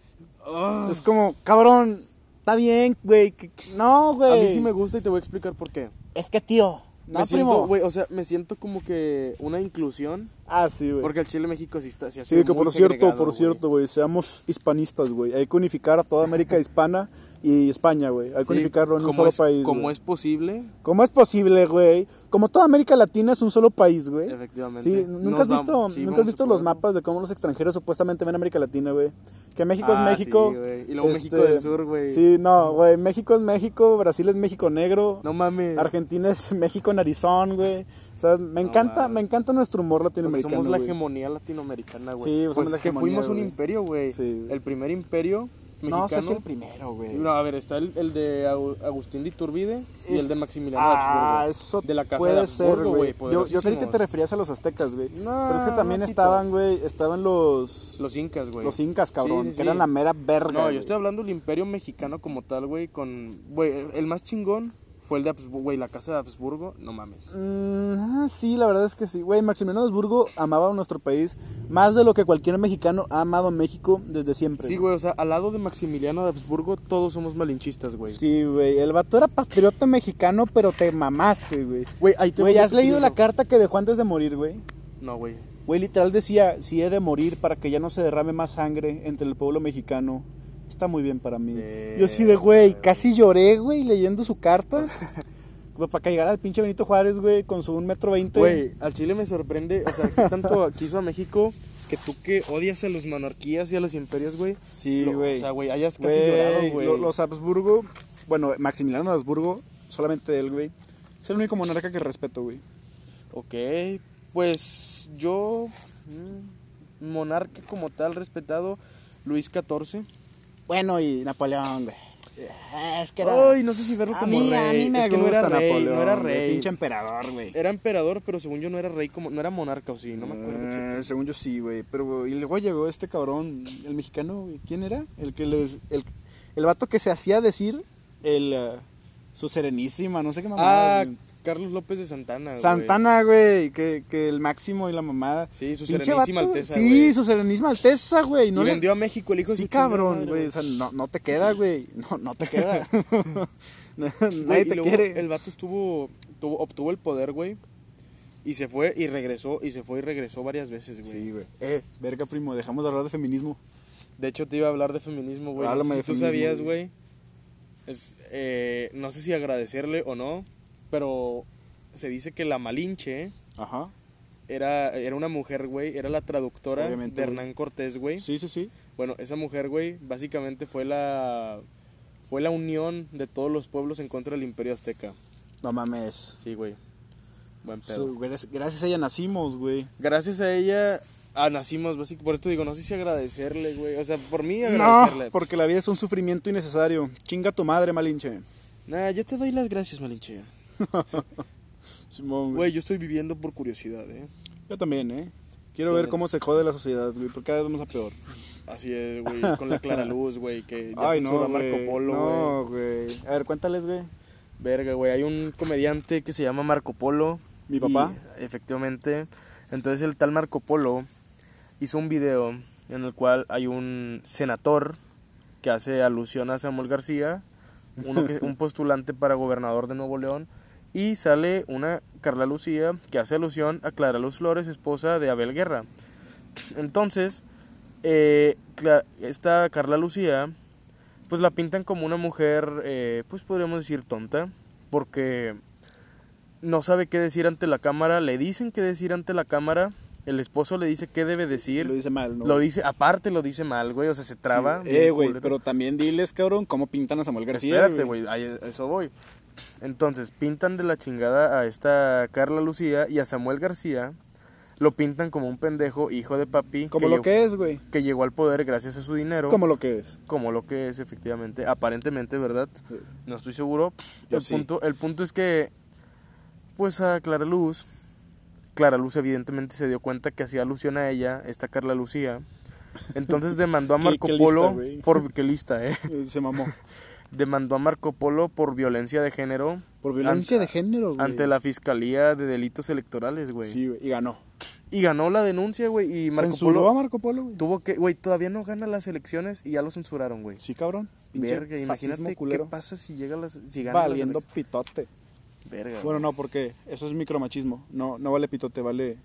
ah, Es como, cabrón, está bien, güey. que- No, güey. a mí sí me gusta y te voy a explicar por qué. Es que, tío. No, me primo. siento, güey, o sea, me siento como que una inclusión, Ah, sí, güey. porque el Chile México sí está, sí Sí, que por cierto, por cierto, güey, seamos hispanistas, güey. Hay que unificar a toda América hispana y España, güey. Hay que Sí, unificarlo en un solo es- país. Como güey. es posible, ¿Cómo es posible, güey? Como toda América Latina es un solo país, güey. efectivamente. Sí, ¿nunca Nos has visto, vamos- sí, ¿nunca has visto los mapas de cómo los extranjeros supuestamente ven América Latina, güey? Que México Ah, es México. Y luego México este, del Sur, güey. Sí, no, güey, México es México, Brasil es México negro, No mames. Argentina es México narizón, güey. O sea, me No encanta, me encanta nuestro humor Pues latinoamericano, somos la hegemonía latinoamericana, güey. Sí, pues somos la es que fuimos un imperio, güey. Sí. El primer imperio mexicano. No sé si el primero, güey. No, a ver, está el, el de Agu- Agustín de Iturbide y Es- el de Maximiliano Ah, de eso. De la casa puede de ser, güey. Yo, yo creí que te referías a los aztecas, güey. No, Pero es que también no, estaban, güey, estaban los Los incas, güey. los incas, cabrón, Sí, sí, que sí. eran la mera verga. No, yo estoy hablando del imperio mexicano como tal, güey, con... Güey, el más chingón fue el de Habsburgo, güey, la casa de Habsburgo, no mames. Mm, ah, sí, la verdad es que sí. Güey, Maximiliano de Habsburgo amaba a nuestro país más de lo que cualquier mexicano ha amado a México desde siempre. Sí, güey, o sea, al lado de Maximiliano de Habsburgo todos somos malinchistas, güey. Sí, güey. El vato era patriota mexicano, pero te mamaste, güey. Güey, ahí te Güey, ¿has leído la carta que dejó antes de morir, güey? No, güey. Güey, literal decía, si he de morir para que ya no se derrame más sangre entre el pueblo mexicano, está muy bien para mí. Yo así de, güey, casi lloré, güey, leyendo su carta. Para que llegara el pinche Benito Juárez, güey, con su un metro veinte. Güey, al Chile me sorprende, o sea, que tanto quiso a México que tú que odias a las monarquías y a los imperios, güey. Sí, güey. O sea, güey, hayas casi llorado, güey. lo- Los Habsburgo, bueno, Maximiliano de Habsburgo, solamente él, güey. Es el único monarca que respeto, güey. Ok, pues yo, mm, monarca como tal, respetado, Luis XIV. Bueno, y Napoleón, güey. Es que era... Ay, no sé si verlo a como mí, rey. a mí me es que no era rey, Napoleón, no era rey. Pinche emperador, güey. Era emperador, pero según yo no era rey, como no era monarca o sí, no me acuerdo. Eh, según yo sí, güey. Pero, y luego llegó este cabrón, el mexicano, güey. ¿Quién era? El que les... El, el vato que se hacía decir el... eh, su serenísima, no sé qué mamada. Ah. Carlos López de Santana. güey. Santana, güey. Que, que el máximo y la mamada. Sí, su Pinche serenísima vato, güey. alteza, Sí, su serenísima alteza, güey. No y le- vendió a México el hijo de Sí, su chingada cabrón, güey. O sea, no, no te queda, güey. No, no te queda. Nadie Güey, y te luego quiere. El vato estuvo, tuvo- obtuvo el poder, güey. Y se fue y regresó, y se fue y regresó varias veces, güey. Sí, güey. Eh, verga, primo. Dejamos de hablar de feminismo. De hecho, te iba a hablar de feminismo, güey. Háblame si de tú feminismo, sabías, güey. güey. Es, eh, no sé si agradecerle o no, pero se dice que la Malinche Ajá. era, era una mujer, güey. Era la traductora Obviamente, de güey. Hernán Cortés, güey. Sí, sí, sí. Bueno, esa mujer, güey, básicamente fue la, Fue la unión de todos los pueblos en contra del imperio azteca. No mames. Sí, güey. Buen pedo. Gracias, a ella nacimos, güey. Gracias a ella ah, nacimos, básicamente. Por esto digo, no sé si agradecerle, güey. O sea, por mí No, agradecerle. porque la vida es un sufrimiento innecesario. Chinga tu madre, malinche. Nah, yo te doy las gracias, Malinche. Simón, güey. Yo estoy viviendo por curiosidad, ¿eh? Yo también, ¿eh? Quiero ¿Quién ver cómo se jode la sociedad, güey, porque cada vez vamos a peor. Así es, güey, con la clara luz, güey, que ya Ay, no, Marco güey. Polo, güey. No, güey. A ver, cuéntales, güey. Verga, güey, hay un comediante que se llama Marco Polo. ¿Mi y- papá? efectivamente. Entonces el tal Marco Polo hizo un video en el cual hay un senador que hace alusión a Samuel García, uno que, un postulante para gobernador de Nuevo León, y sale una Carla Lucía que hace alusión a Clara Luz Flores, esposa de Abel Guerra. Entonces, eh, esta Carla Lucía, pues la pintan como una mujer, eh, pues podríamos decir tonta, porque no sabe qué decir ante la cámara, le dicen qué decir ante la cámara, el esposo le dice qué debe decir, Lo dice mal, ¿no? lo dice, aparte lo dice mal, güey, o sea, se traba. Sí. Eh, güey, pero también diles, cabrón, cómo pintan a Samuel García. Espérate, güey, ahí- a eso voy. Entonces, pintan de la chingada a esta Carla Lucía y a Samuel García, lo pintan como un pendejo hijo de papi Como que lo llegó- que es, güey. que llegó al poder gracias a su dinero. Como lo que es. como lo que es efectivamente, aparentemente, ¿verdad? No estoy seguro. Yo el sí. punto, el punto es que pues a Clara Luz, Clara Luz evidentemente se dio cuenta que hacía alusión a ella, esta Carla Lucía. Entonces demandó a Marco qué Polo por qué lista. Eh, Se mamó. Demandó a Marco Polo por violencia de género Por violencia Ante- de género, güey. ante la Fiscalía de Delitos Electorales, güey. Sí, güey. Y ganó. Y ganó la denuncia, güey, y Marco Censuró Polo a Marco Polo, güey. tuvo que, güey, todavía no gana las elecciones y ya lo censuraron, güey. Sí, cabrón. Pinche Verga, imagínate qué pasa si llega las si gana Valiendo pitote. Verga. Bueno, no, porque eso es micromachismo. No, no vale pitote, vale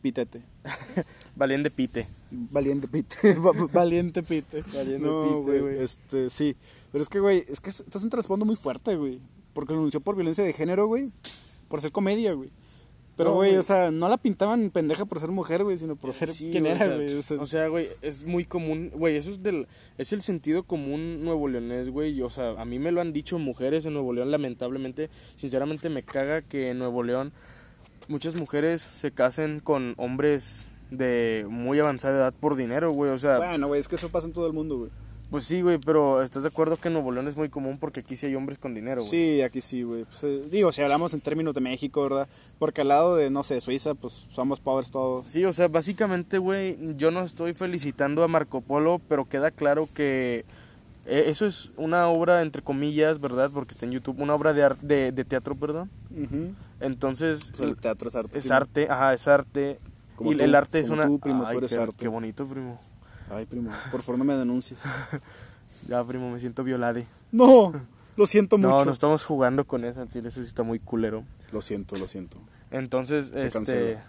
pitete. Valiente pite. Valiente pite. Va- Valiente pite. Valiente no, pite, güey. Este, sí. Pero es que, güey, es que esto es un trasfondo muy fuerte, güey. Porque lo anunció por violencia de género, güey. Por ser comedia, güey. Pero, güey, o sea, no la pintaban pendeja por ser mujer, güey, sino por ser Sí, quien güey, era, o sea, güey. O sea, güey, es muy común, güey, eso es del es el sentido común nuevo leonés, güey, o sea, a mí me lo han dicho mujeres en Nuevo León, lamentablemente, sinceramente me caga que en Nuevo León muchas mujeres se casen con hombres de muy avanzada edad por dinero, güey, o sea, bueno, güey, es que eso pasa en todo el mundo, güey. pues sí, güey, pero ¿estás de acuerdo que en Nuevo León es muy común porque aquí sí hay hombres con dinero, güey? Sí, aquí sí, güey. Pues, eh, digo, si hablamos en términos de México, ¿verdad? Porque al lado de, no sé, Suiza, pues somos pobres todos. Sí, o sea, básicamente, güey, yo no estoy felicitando a Marco Polo, pero queda claro que eh, eso es una obra, entre comillas, ¿verdad? Porque está en YouTube, una obra de, de, de teatro, perdón. Entonces, Pues el teatro es arte. es primo. arte, ajá, es arte. Como y tú, el arte es una... tú, primo, tú eres qué, arte. qué bonito, primo. Ay, primo, por favor no me denuncies. Ya, primo, me siento violade. No, lo siento mucho. No, no estamos jugando con eso, eso sí está muy culero. Lo siento, lo siento. Entonces, Se este, cancela.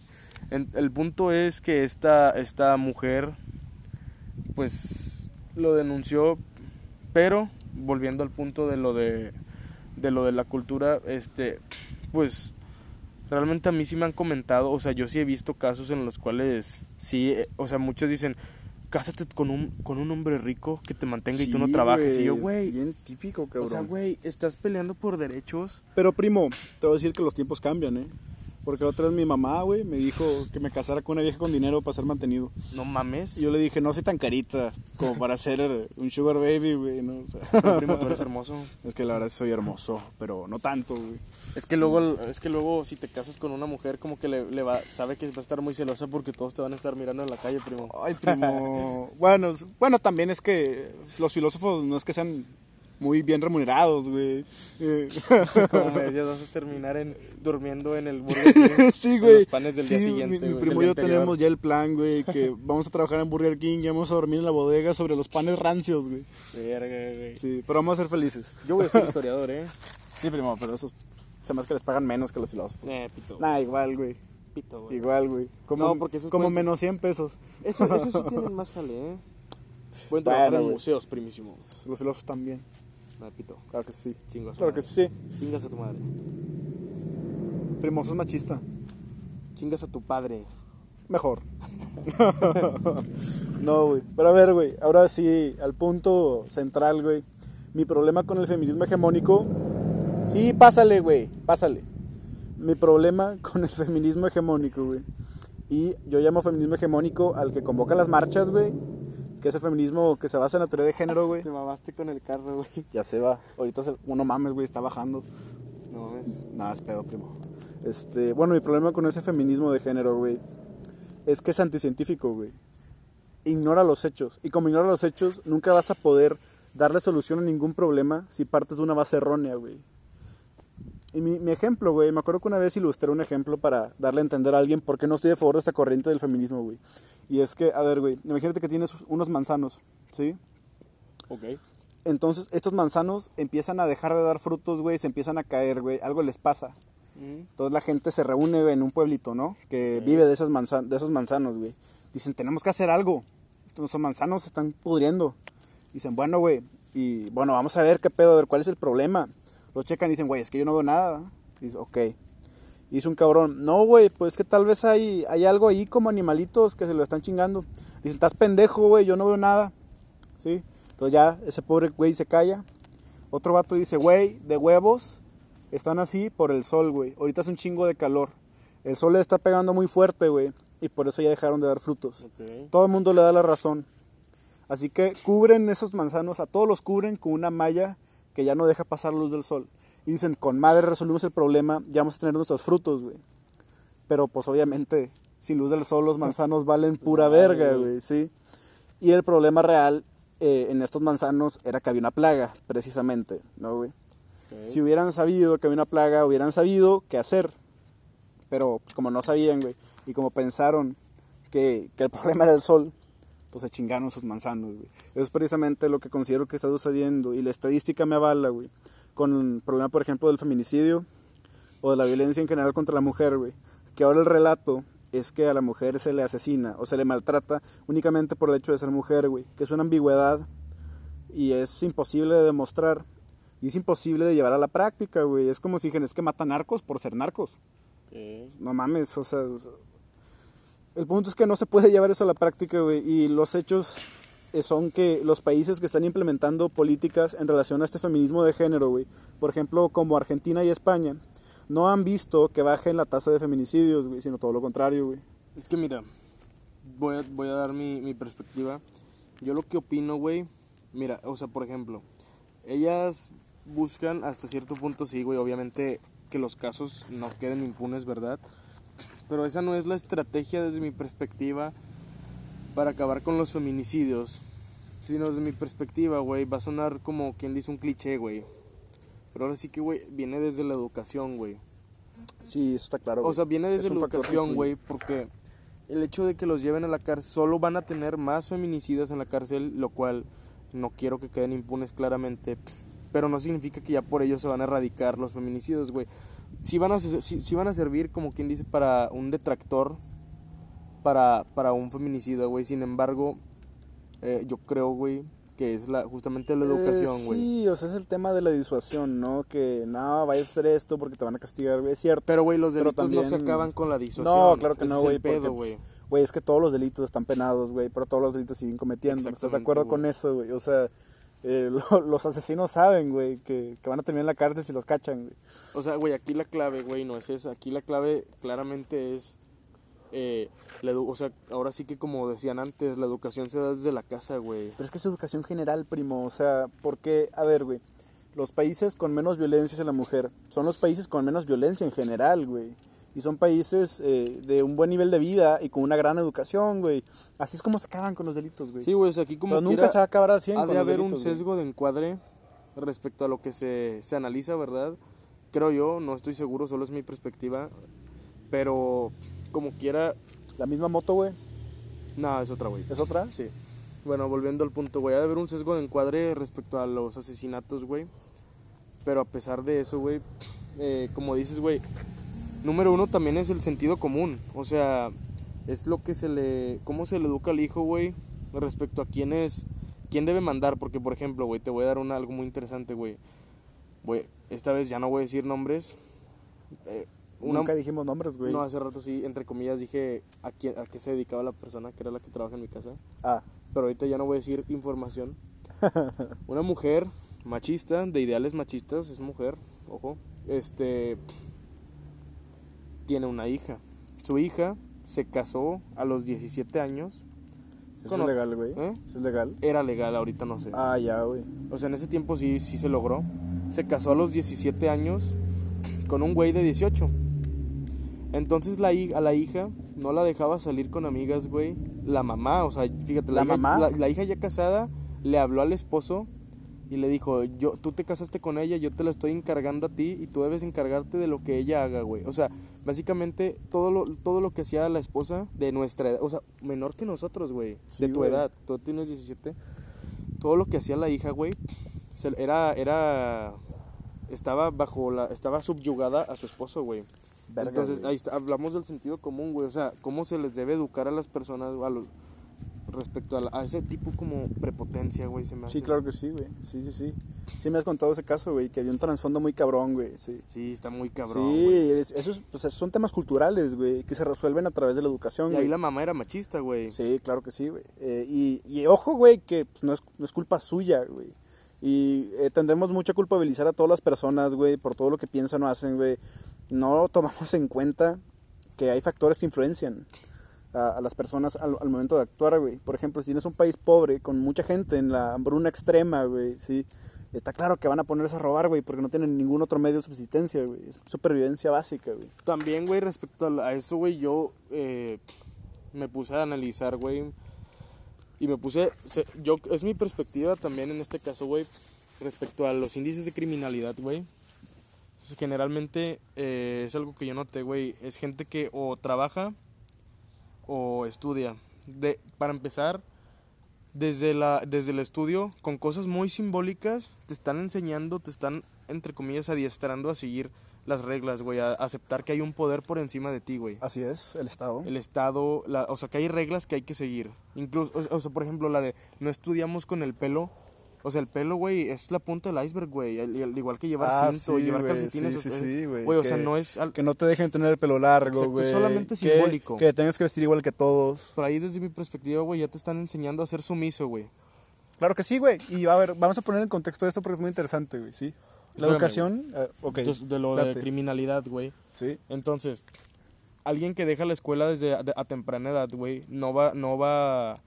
en- el punto es que esta, esta mujer, pues, lo denunció, pero volviendo al punto de lo de, de lo de la cultura, este, pues, realmente a mí sí me han comentado, o sea, yo sí he visto casos en los cuales sí, o sea, muchos dicen, cásate con un, con un hombre rico que te mantenga y tú no trabajes. Y yo, güey, Bien típico, cabrón. o sea, güey, estás peleando por derechos. Pero primo, te voy a decir que los tiempos cambian, ¿eh? Porque otra vez mi mamá, güey, me dijo que me casara con una vieja con dinero para ser mantenido. No mames. Y yo le dije, no soy tan carita como para ser un sugar baby, güey, ¿no? O sea, No, primo, tú eres hermoso. es que la verdad soy hermoso, pero no tanto, güey. Es que luego, es que luego si te casas con una mujer como que le, le va, sabe que va a estar muy celosa porque todos te van a estar mirando en la calle, primo. Ay, primo. bueno, bueno, también es que los filósofos no es que sean muy bien remunerados, güey. Eh, Como me decías, vas a terminar en, durmiendo en el Burger King sí, güey. los panes del día siguiente. Mi, primo y yo tenemos ya el plan, güey, que vamos a trabajar en Burger King y vamos a dormir en la bodega sobre los panes rancios, güey. Verga, güey. Sí, pero vamos a ser felices. Yo voy a ser historiador, ¿eh? Sí, primo, pero esos se me hace que les pagan menos que los filósofos. Eh, pito. Nah, igual, güey. Pito, güey. Igual, güey. Como, No, porque esos como menos 100 pesos. Eso, eso sí tienen más jale, ¿eh? Pueden Bueno, trabajar en güey. museos, primísimo. Los filósofos también. Pito. Claro que sí. Su Claro que sí. Chingas a tu madre. Primo, sos machista. Chingas a tu padre. Mejor. no, güey. Pero a ver, güey. Ahora sí, al punto central, güey. Mi problema con el feminismo hegemónico. Sí, pásale, güey, pásale. Mi problema con el feminismo hegemónico, güey. Y yo llamo feminismo hegemónico al que convoca las marchas, güey. Que es el feminismo que se basa en la teoría de género, güey. Te mamaste con el carro, güey. Ya se va. Ahorita se... uno mames, güey, está bajando. No mames. Nada, es pedo, primo. Este, bueno, mi problema con ese feminismo de género, güey, es que es anticientífico, güey. Ignora los hechos. Y como ignora los hechos, nunca vas a poder darle solución a ningún problema si partes de una base errónea, güey. Y mi, mi ejemplo, güey, me acuerdo que una vez ilustré un ejemplo para darle a entender a alguien por qué no estoy a favor de esta corriente del feminismo, güey. Y es que, a ver, güey, imagínate que tienes unos manzanos, ¿sí? Ok. Entonces, estos manzanos empiezan a dejar de dar frutos, güey, se empiezan a caer, güey, algo les pasa. Entonces la gente se reúne güey, en un pueblito, ¿no? Que Ok. vive de esos, manzan de esos manzanos, güey. Dicen, tenemos que hacer algo. Estos manzanos se están pudriendo. Dicen, bueno, güey. Y bueno, vamos a ver qué pedo, a ver cuál es el problema. Lo checan y dicen, güey, es que yo no veo nada. ¿verdad?". Y dice, ok. Y dice un cabrón, no, güey, pues que tal vez hay, hay algo ahí como animalitos que se lo están chingando. Dicen, estás pendejo, güey, yo no veo nada. ¿Sí? Entonces ya ese pobre güey se calla. Otro vato dice, güey, de huevos están así por el sol, güey. Ahorita es un chingo de calor. El sol le está pegando muy fuerte, güey. Y por eso ya dejaron de dar frutos. Todo el mundo le da la razón. Así que cubren esos manzanos, a todos los cubren con una malla que ya no deja pasar la luz del sol. Y dicen, con madre resolvimos el problema, ya vamos a tener nuestros frutos, güey. Pero pues obviamente, sin luz del sol los manzanos valen pura verga, güey, ¿sí? Y el problema real eh, en estos manzanos era que había una plaga, precisamente, ¿no, güey? Si hubieran sabido que había una plaga, hubieran sabido qué hacer. Pero pues, como no sabían, güey, y como pensaron que, que el problema era el sol, pues se chingaron sus manzanos, güey. Eso es precisamente lo que considero que está sucediendo. Y la estadística me avala, güey. Con el problema, por ejemplo, del feminicidio o de la violencia en general contra la mujer, güey. Que ahora el relato es que a la mujer se le asesina o se le maltrata únicamente por el hecho de ser mujer, güey. Que es una ambigüedad y es imposible de demostrar. Y es imposible de llevar a la práctica, güey. Es como si dijeran, es que matan narcos por ser narcos. No mames, o sea, el punto es que no se puede llevar eso a la práctica, güey. Y los hechos eh, son que los países que están implementando políticas en relación a este feminismo de género, güey, por ejemplo, como Argentina y España, no han visto que bajen la tasa de feminicidios, güey, sino todo lo contrario, güey. Es que mira, voy a, voy a dar mi, mi perspectiva. Yo lo que opino, güey, mira, o sea, por ejemplo, ellas buscan hasta cierto punto, sí, güey, obviamente que los casos no queden impunes, ¿verdad? Pero esa no es la estrategia desde mi perspectiva para acabar con los feminicidios. Sino desde mi perspectiva, güey, va a sonar como quien dice un cliché, güey. Pero ahora sí que, güey, viene desde la educación, güey. Sí, eso está claro. O sea, viene desde la educación, güey, porque el hecho de que los lleven a la cárcel, solo van a tener más feminicidas en la cárcel, lo cual no quiero que queden impunes claramente, pero no significa que ya por ello se van a erradicar los feminicidios, güey. Sí van a, sí, sí van a servir, como quien dice, para un detractor, para, para un feminicida, güey. Sin embargo, eh, yo creo, güey, que es la, justamente la educación, Eh, güey. sí, o sea, es el tema de la disuasión, ¿no? Que no, vayas a hacer esto porque te van a castigar, güey. Es cierto. Pero, güey, los delitos no se también- acaban con la disuasión. No, claro que no, güey. pedo, pues, güey. Güey, es que todos los delitos están penados, güey. Pero todos los delitos siguen cometiendo. ¿Estás de acuerdo güey. con eso, güey? O sea, eh, lo- los asesinos saben, güey, que, que van a terminar en la cárcel si los cachan, güey. O sea, güey, aquí la clave, güey, no es esa. Aquí la clave claramente es. Eh, la edu- o sea, ahora sí que como decían antes, la educación se da desde la casa, güey. Pero es que es educación general, primo. O sea, porque, a ver, güey. Los países con menos violencia hacia la mujer son los países con menos violencia en general, güey. Y son países eh, de un buen nivel de vida y con una gran educación, güey. Así es como se acaban con los delitos, güey. Sí, güey, o sea, aquí como Pero nunca se va a acabar al 100 ha de haber un delitos, güey. sesgo de encuadre respecto a lo que se, se analiza, ¿verdad? Creo yo, no estoy seguro, solo es mi perspectiva. Pero como quiera, La misma moto, güey. no, es otra, güey. ¿Es otra? Sí. Bueno, volviendo al punto, güey, ha de haber un sesgo de encuadre respecto a los asesinatos, güey. Pero a pesar de eso, güey, eh, como dices, güey, número uno también es el sentido común. O sea, es lo que se le. ¿Cómo se le educa al hijo, güey? Respecto a quién es. ¿Quién debe mandar? Porque, por ejemplo, güey, te voy a dar una, algo muy interesante, güey. Güey, esta vez ya no voy a decir nombres. Eh, una, Nunca dijimos nombres, güey. no, hace rato sí, entre comillas, dije a, quién, a qué se dedicaba la persona, que era la que trabaja en mi casa Ah, pero ahorita ya no voy a decir información. Una mujer machista, de ideales machistas, es mujer, ojo. Este tiene una hija. Su hija se casó a los 17 años. Eso es legal, güey. ¿Eh? Eso es legal. Era legal, ahorita no sé. Ah, ya, güey. O sea, en ese tiempo sí, sí se logró. Se casó a los 17 años con un güey de 18. Entonces la, a la hija no la dejaba salir con amigas, güey. La mamá, o sea, fíjate, la, ¿La hija, mamá? La, la hija ya casada le habló al esposo y le dijo, yo, tú te casaste con ella, yo te la estoy encargando a ti y tú debes encargarte de lo que ella haga, güey. O sea, básicamente todo lo, todo lo que hacía la esposa de nuestra edad, o sea, menor que nosotros, güey, Sí, de tu güey. edad, tú tienes 17, todo lo que hacía la hija, güey, era, era, estaba bajo la, estaba subyugada a su esposo, güey. Verga, Entonces, güey. ahí está, hablamos del sentido común, güey, o sea, cómo se les debe educar a las personas, a los, respecto a, la- a ese tipo como prepotencia, güey, se me hace. Sí, claro que sí, güey. Sí, sí, sí. Sí me has contado ese caso, güey, que había un trasfondo muy cabrón, güey. Sí. Sí, está muy cabrón, sí, güey. es- esos pues, son temas culturales, güey, que se resuelven a través de la educación, Y ahí la mamá era machista, güey. Sí, claro que sí, güey. Eh, y, y ojo, güey, que pues, no, es, no es culpa suya, güey. Y eh, tendemos mucho a culpabilizar a todas las personas, güey, por todo lo que piensan o hacen, güey. No tomamos en cuenta que hay factores que influencian a, a las personas al, al momento de actuar, güey. Por ejemplo, si tienes un país pobre, con mucha gente en la hambruna extrema, güey, sí, está claro que van a ponerse a robar, güey, porque no tienen ningún otro medio de subsistencia, güey. Es supervivencia básica, güey. También, güey, respecto a, eso, güey, yo eh, me puse a analizar, güey. Y me puse, se- yo, es mi perspectiva también en este caso, güey, respecto a los índices de criminalidad, güey. Generalmente eh, es algo que yo noté, güey. Es gente que o trabaja o estudia. De, para empezar, desde, la, desde el estudio, con cosas muy simbólicas, te están enseñando, te están, entre comillas, adiestrando a seguir las reglas, güey, a aceptar que hay un poder por encima de ti, güey. Así es, el Estado. El Estado, la, o sea, que hay reglas que hay que seguir. Incluso, o, o sea, por ejemplo, la de no estudiamos con el pelo. O sea, el pelo, güey, es la punta del iceberg, güey. Al, al igual que llevar Ah, cinto, sí, llevar calcetines. sí, sí, sí, güey, Güey, o sea, no es... al- Que no te dejen tener el pelo largo, güey. solamente que- simbólico. Que tengas que vestir igual que todos. Por ahí, desde mi perspectiva, güey, ya te están enseñando a ser sumiso, güey. Claro que sí, güey. Y a ver, vamos a poner en contexto esto porque es muy interesante, güey, ¿sí? La Espérame, educación... eh, ok, Entonces, de lo de criminalidad, güey. Sí, Entonces, alguien que deja la escuela desde a, a temprana edad, güey, no va, no va a,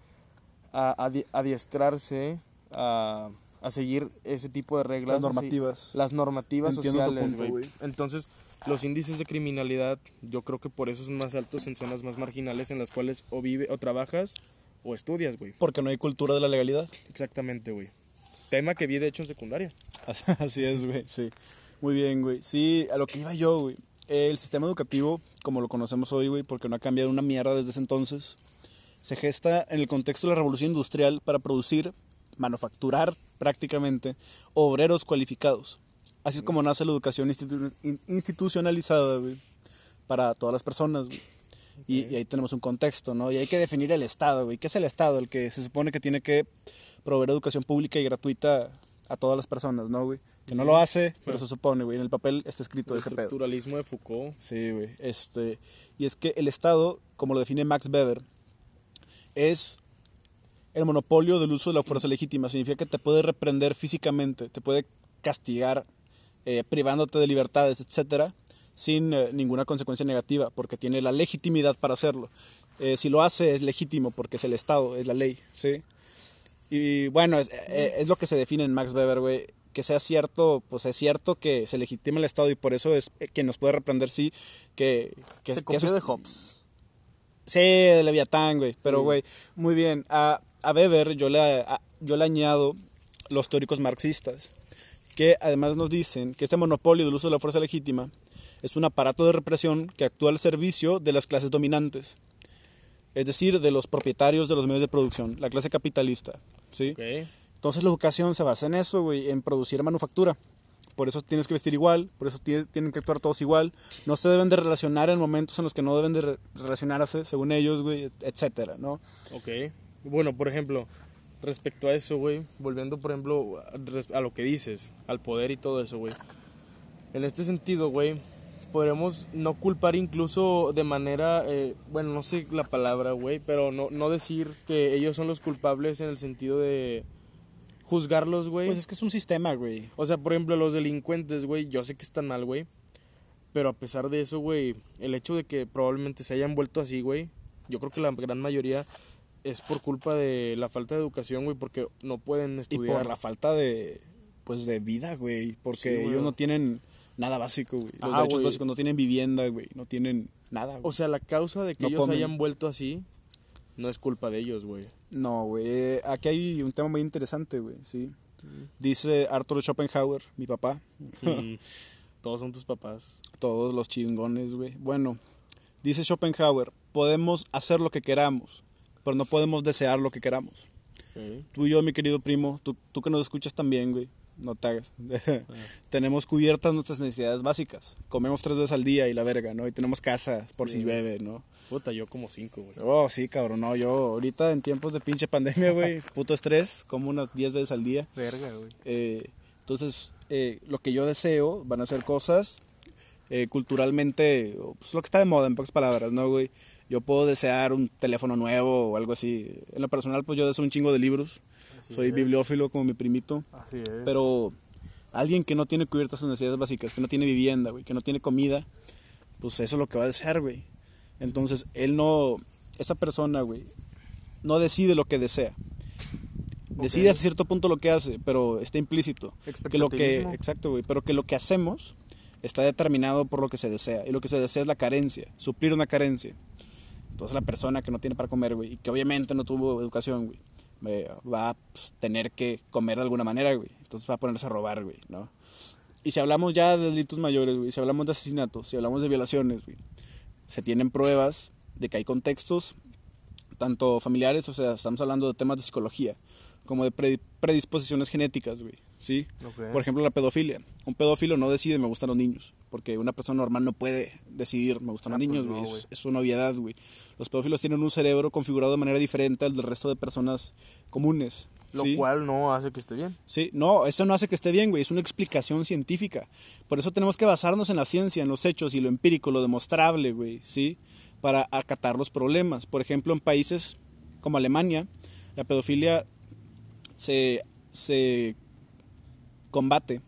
a adi- adiestrarse a, a seguir ese tipo de reglas. las así- normativas. las normativas Entiendo sociales, güey. Entonces, los índices de criminalidad, yo creo que por eso son más altos en zonas más marginales en las cuales o vive o trabajas o estudias, güey. Porque no hay cultura de la legalidad. Exactamente, güey. Tema que vi de hecho en secundaria. Así es, güey, sí. Muy bien, güey. Sí, a lo que iba yo, güey. El sistema educativo, como lo conocemos hoy, güey, porque no ha cambiado una mierda desde ese entonces, se gesta en el contexto de la revolución industrial para producir, manufacturar prácticamente, obreros cualificados. Así es como nace la educación institu- in- institucionalizada, güey, para todas las personas, güey. Y, y ahí tenemos un contexto, ¿no? Y hay que definir el Estado, güey. ¿Qué es el Estado? El que se supone que tiene que proveer educación pública y gratuita a todas las personas, ¿no, güey? Que no lo hace, pero se supone, güey. En el papel está escrito El ese pedo. estructuralismo de Foucault. Sí, güey. Este, y es que el Estado, como lo define Max Weber, es el monopolio del uso de la fuerza legítima. Significa que te puede reprender físicamente, te puede castigar, eh, privándote de libertades, etcétera, sin eh, ninguna consecuencia negativa, porque tiene la legitimidad para hacerlo. Eh, si lo hace es legítimo, porque es el Estado, es la ley, ¿sí? Y bueno, es, es lo que se define en Max Weber, güey. Que sea cierto, pues es cierto que se legitima el Estado y por eso es quien nos puede reprender, sí, que... que Se que copió eso de es- Hobbes. Sí, de Leviatán, güey. Pero, Sí. güey, muy bien. A, a Weber yo le, a- yo le añado los teóricos marxistas, que además nos dicen que este monopolio del uso de la fuerza legítima es un aparato de represión que actúa al servicio de las clases dominantes, es decir, de los propietarios de los medios de producción, la clase capitalista, ¿sí? Entonces la educación se basa en eso, güey, en producir manufactura. Por eso tienes que vestir igual, por eso tie- tienen que actuar todos igual. No se deben de relacionar en momentos en los que no deben de re- relacionarse, según ellos, güey, etcétera, ¿no? Ok. Bueno, por ejemplo, respecto a eso, güey, volviendo, por ejemplo, a, lo que dices, al poder y todo eso, güey. En este sentido, güey, podremos no culpar incluso de manera, eh, bueno, no sé la palabra, güey, pero no, no decir que ellos son los culpables en el sentido de, juzgarlos, güey. Pues es que es un sistema, güey. O sea, por ejemplo, los delincuentes, güey, yo sé que están mal, güey. Pero a pesar de eso, güey, el hecho de que probablemente se hayan vuelto así, güey, yo creo que la gran mayoría es por culpa de la falta de educación, güey, porque no pueden Y estudiar. por la falta de, pues, de vida, güey. Porque Sí, ellos no tienen nada básico, güey. Los Ajá, derechos güey. básicos no tienen vivienda, güey. No tienen nada, güey. O sea, la causa de que No ellos comen. hayan vuelto así no es culpa de ellos, güey. No, güey. eh, Aquí hay un tema muy interesante, güey, sí. Dice Arthur Schopenhauer, mi papá. Mm, Todos son tus papás. Todos los chingones, güey. Bueno, dice Schopenhauer, podemos hacer lo que queramos, pero no podemos desear lo que queramos. Tú y yo, mi querido primo, tú, tú que nos escuchas también, güey, no te hagas. tenemos cubiertas nuestras necesidades básicas. Comemos tres veces al día y la verga, ¿no? Y tenemos casa por Sí, si llueve, ¿no? Puta, yo como cinco, güey. Oh, sí, cabrón, no, yo ahorita en tiempos de pinche pandemia, güey, puto estrés, como unas 10 veces al día. Verga, güey. Eh, entonces, eh, lo que yo deseo van a ser cosas eh, culturalmente, pues lo que está de moda, en pocas palabras, ¿no, güey? Yo puedo desear un teléfono nuevo o algo así. En lo personal, pues yo deseo un chingo de libros. Así Soy es. bibliófilo como mi primito. Así es. Pero alguien que no tiene cubiertas sus necesidades básicas, que no tiene vivienda, güey, que no tiene comida, pues eso es lo que va a desear, güey. Entonces, él no, esa persona, güey, no decide lo que desea. Decide Ok. hasta cierto punto lo que hace, pero está implícito. Que lo que, exacto, güey, pero que lo que hacemos está determinado por lo que se desea. Y lo que se desea es la carencia, suplir una carencia. Entonces la persona que no tiene para comer, güey, y que obviamente no tuvo educación, güey, eh, va a pues, tener que comer de alguna manera, güey. Entonces va a ponerse a robar, güey, ¿no? Y si hablamos ya de delitos mayores, güey, si hablamos de asesinatos, si hablamos de violaciones, güey, se tienen pruebas de que hay contextos, tanto familiares, o sea, estamos hablando de temas de psicología, como de pre- predisposiciones genéticas, güey, ¿sí? Ok. Por ejemplo, la pedofilia. Un pedófilo no decide me gustan los niños, porque una persona normal no puede decidir me gustan Ah, los pues niños, güey. es, es una obviedad, güey. Los pedófilos tienen un cerebro configurado de manera diferente al del resto de personas comunes. Lo ¿sí? cual no hace que esté bien. Sí, no, eso no hace que esté bien, güey, es una explicación científica. Por eso tenemos que basarnos en la ciencia, en los hechos y lo empírico, lo demostrable, güey, ¿sí? Para acatar los problemas. Por ejemplo, en países como Alemania, la pedofilia se, se combate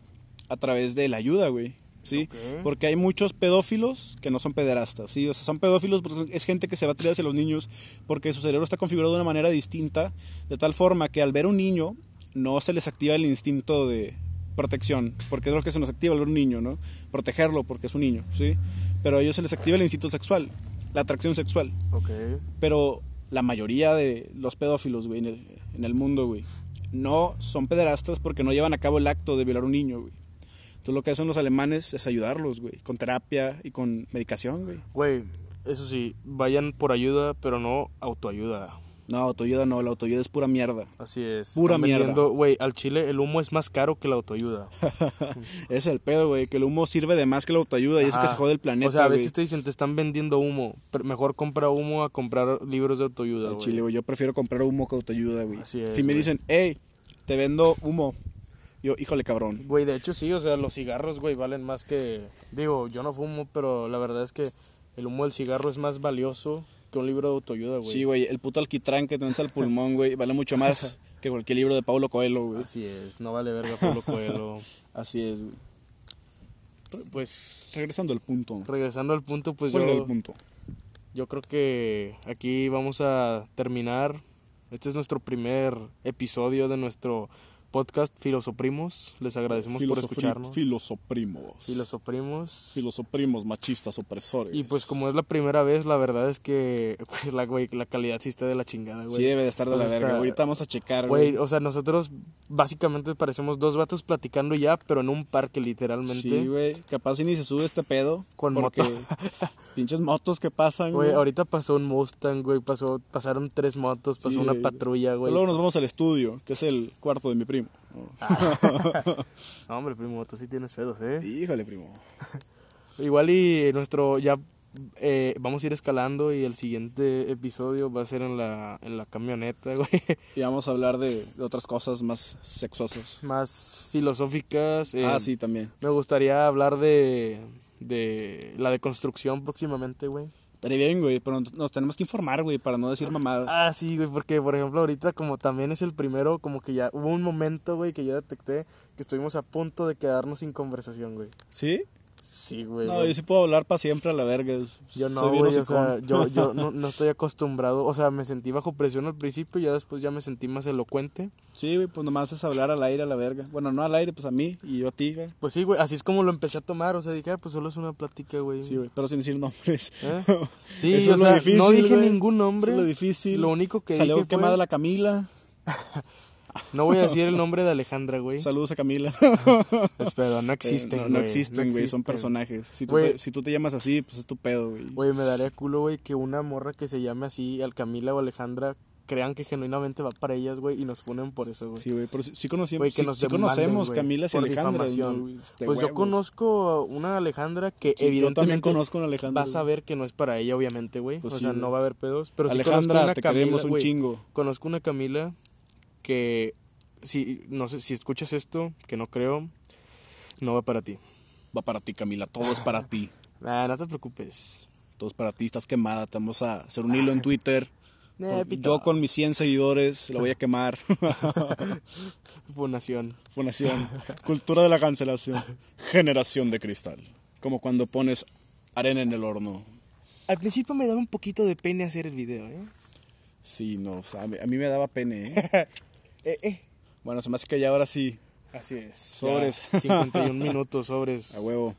a través de la ayuda, güey, ¿sí? Porque hay muchos pedófilos que no son pederastas, ¿sí? O sea, son pedófilos porque es gente que se va a tirar hacia los niños porque su cerebro está configurado de una manera distinta, de tal forma que al ver un niño no se les activa el instinto de protección, porque es lo que se nos activa al ver un niño, ¿no? Protegerlo porque es un niño, ¿sí? Pero a ellos se les activa el instinto sexual, la atracción sexual. Pero la mayoría de los pedófilos, güey, en el, en el mundo, güey, no son pederastas porque no llevan a cabo el acto de violar a un niño, güey. Entonces lo que hacen los alemanes es ayudarlos, güey, con terapia y con medicación, güey. Güey, eso sí, vayan por ayuda, pero no autoayuda. No, autoayuda no, la autoayuda es pura mierda. Así es. Pura Están mierda. Güey, al chile el humo es más caro que la autoayuda. Es el pedo, güey, que el humo sirve de más que la autoayuda y eso que Ajá. se jode el planeta, O sea, a veces te dicen, te están vendiendo humo. pero mejor compra humo a comprar libros de autoayuda, Al chile, güey, yo prefiero comprar humo que autoayuda, güey. Así es, si me dicen, hey, te vendo humo, yo, híjole, cabrón. Güey, de hecho sí, o sea, los cigarros, güey, valen más que... Digo, yo no fumo, pero la verdad es que el humo del cigarro es más valioso que un libro de autoayuda, güey. Sí, güey, el puto alquitrán que tenés al pulmón, güey, vale mucho más que cualquier libro de Paulo Coelho, güey. Así es, no vale verga Pablo Coelho. Así es, güey. Pues, Regresando al punto. regresando al punto, pues ¿Cuál era yo, el punto? yo creo que aquí vamos a terminar. Este es nuestro primer episodio de nuestro podcast Filosoprimos. Les agradecemos por escucharnos. Filosoprimos. Filosoprimos. Filosoprimos, machistas, opresores. Y pues como es la primera vez, la verdad es que güey, la, güey, la calidad sí está de la chingada, güey. sí debe de estar de O la verga. Ahorita vamos a checar, Güey, güey. o sea, nosotros básicamente parecemos dos vatos platicando ya, pero en un parque literalmente. Sí, güey. Capaz si ni se sube este pedo. Con porque moto. pinches motos que pasan, Güey, ahorita pasó un Mustang, güey, pasó, pasaron tres motos, pasó Sí, una patrulla, güey. Luego nos vamos al estudio, que es el cuarto de mi primo. No, hombre, primo, tú sí tienes fedos, ¿eh? Híjole, primo. Igual y nuestro, ya eh, vamos a ir escalando y el siguiente episodio va a ser en la, en la camioneta, güey. Y vamos a hablar de, de otras cosas más sexosas. Más filosóficas. eh, ah, sí, también. Me gustaría hablar de, de la deconstrucción próximamente, güey. Estaría bien, güey, pero nos- tenemos que informar, güey, para no decir mamadas. Ah, sí, güey, porque por ejemplo ahorita como también es el primero, como que ya hubo un momento, güey, que yo detecté que estuvimos a punto de quedarnos sin conversación, güey. ¿Sí? Sí, güey. No, güey. yo sí puedo hablar para siempre a la verga. Yo no, güey, o sea, yo, yo no, no estoy acostumbrado, o sea, me sentí bajo presión al principio y ya después ya me sentí más elocuente. Sí, güey, pues nomás es hablar al aire a la verga. Bueno, no al aire, pues a mí y yo a ti, güey. Pues sí, güey, así es como lo empecé a tomar, o sea, dije, ah, pues solo es una plática, güey. Sí, güey, pero sin decir nombres. ¿Eh? Sí, Eso o es lo sea, difícil, no dije güey. ningún nombre. Eso es lo difícil. Lo único que Salió dije quemada fue, la Camila. no voy a decir el nombre de Alejandra, güey. Saludos a Camila. Espera, no existen, Eh, no, no existen, güey, son personajes. Si tú, te, si tú te llamas así, pues es tu pedo, güey. Güey, me daría culo, güey, que una morra que se llame así, al Camila o Alejandra, crean que genuinamente va para ellas, güey, y nos funen por eso, güey. Sí, güey, pero sí, sí que sí- nos sí conocemos Camila y Alejandra. Pues yo conozco una Alejandra que Sí, yo también evidentemente conozco a una Alejandra. vas a ver que no es para ella, obviamente, güey. Pues o sea, no va a haber pedos. Pero sí conozco Alejandra, una te Camila, queremos un chingo. Conozco una Camila que, si, no sé, si escuchas esto, que no creo, no va para ti. Va para ti, Camila, todo es para ti. Ah, no te preocupes. Todo es para ti, estás quemada. Te vamos a hacer un hilo en Twitter. Pito. yo con mis 100 seguidores la voy a quemar. Fundación. Fundación. Cultura de la cancelación. Generación de cristal. Como cuando pones arena en el horno. Al principio me daba un poquito de pena hacer el video, ¿eh? Sí, no, o sea, a mí, a mí me daba pene, ¿eh? Eh, eh. Bueno, se me hace que ya ahora sí, Así es. Sobres. Ya, 51 minutos, sobres. a huevo.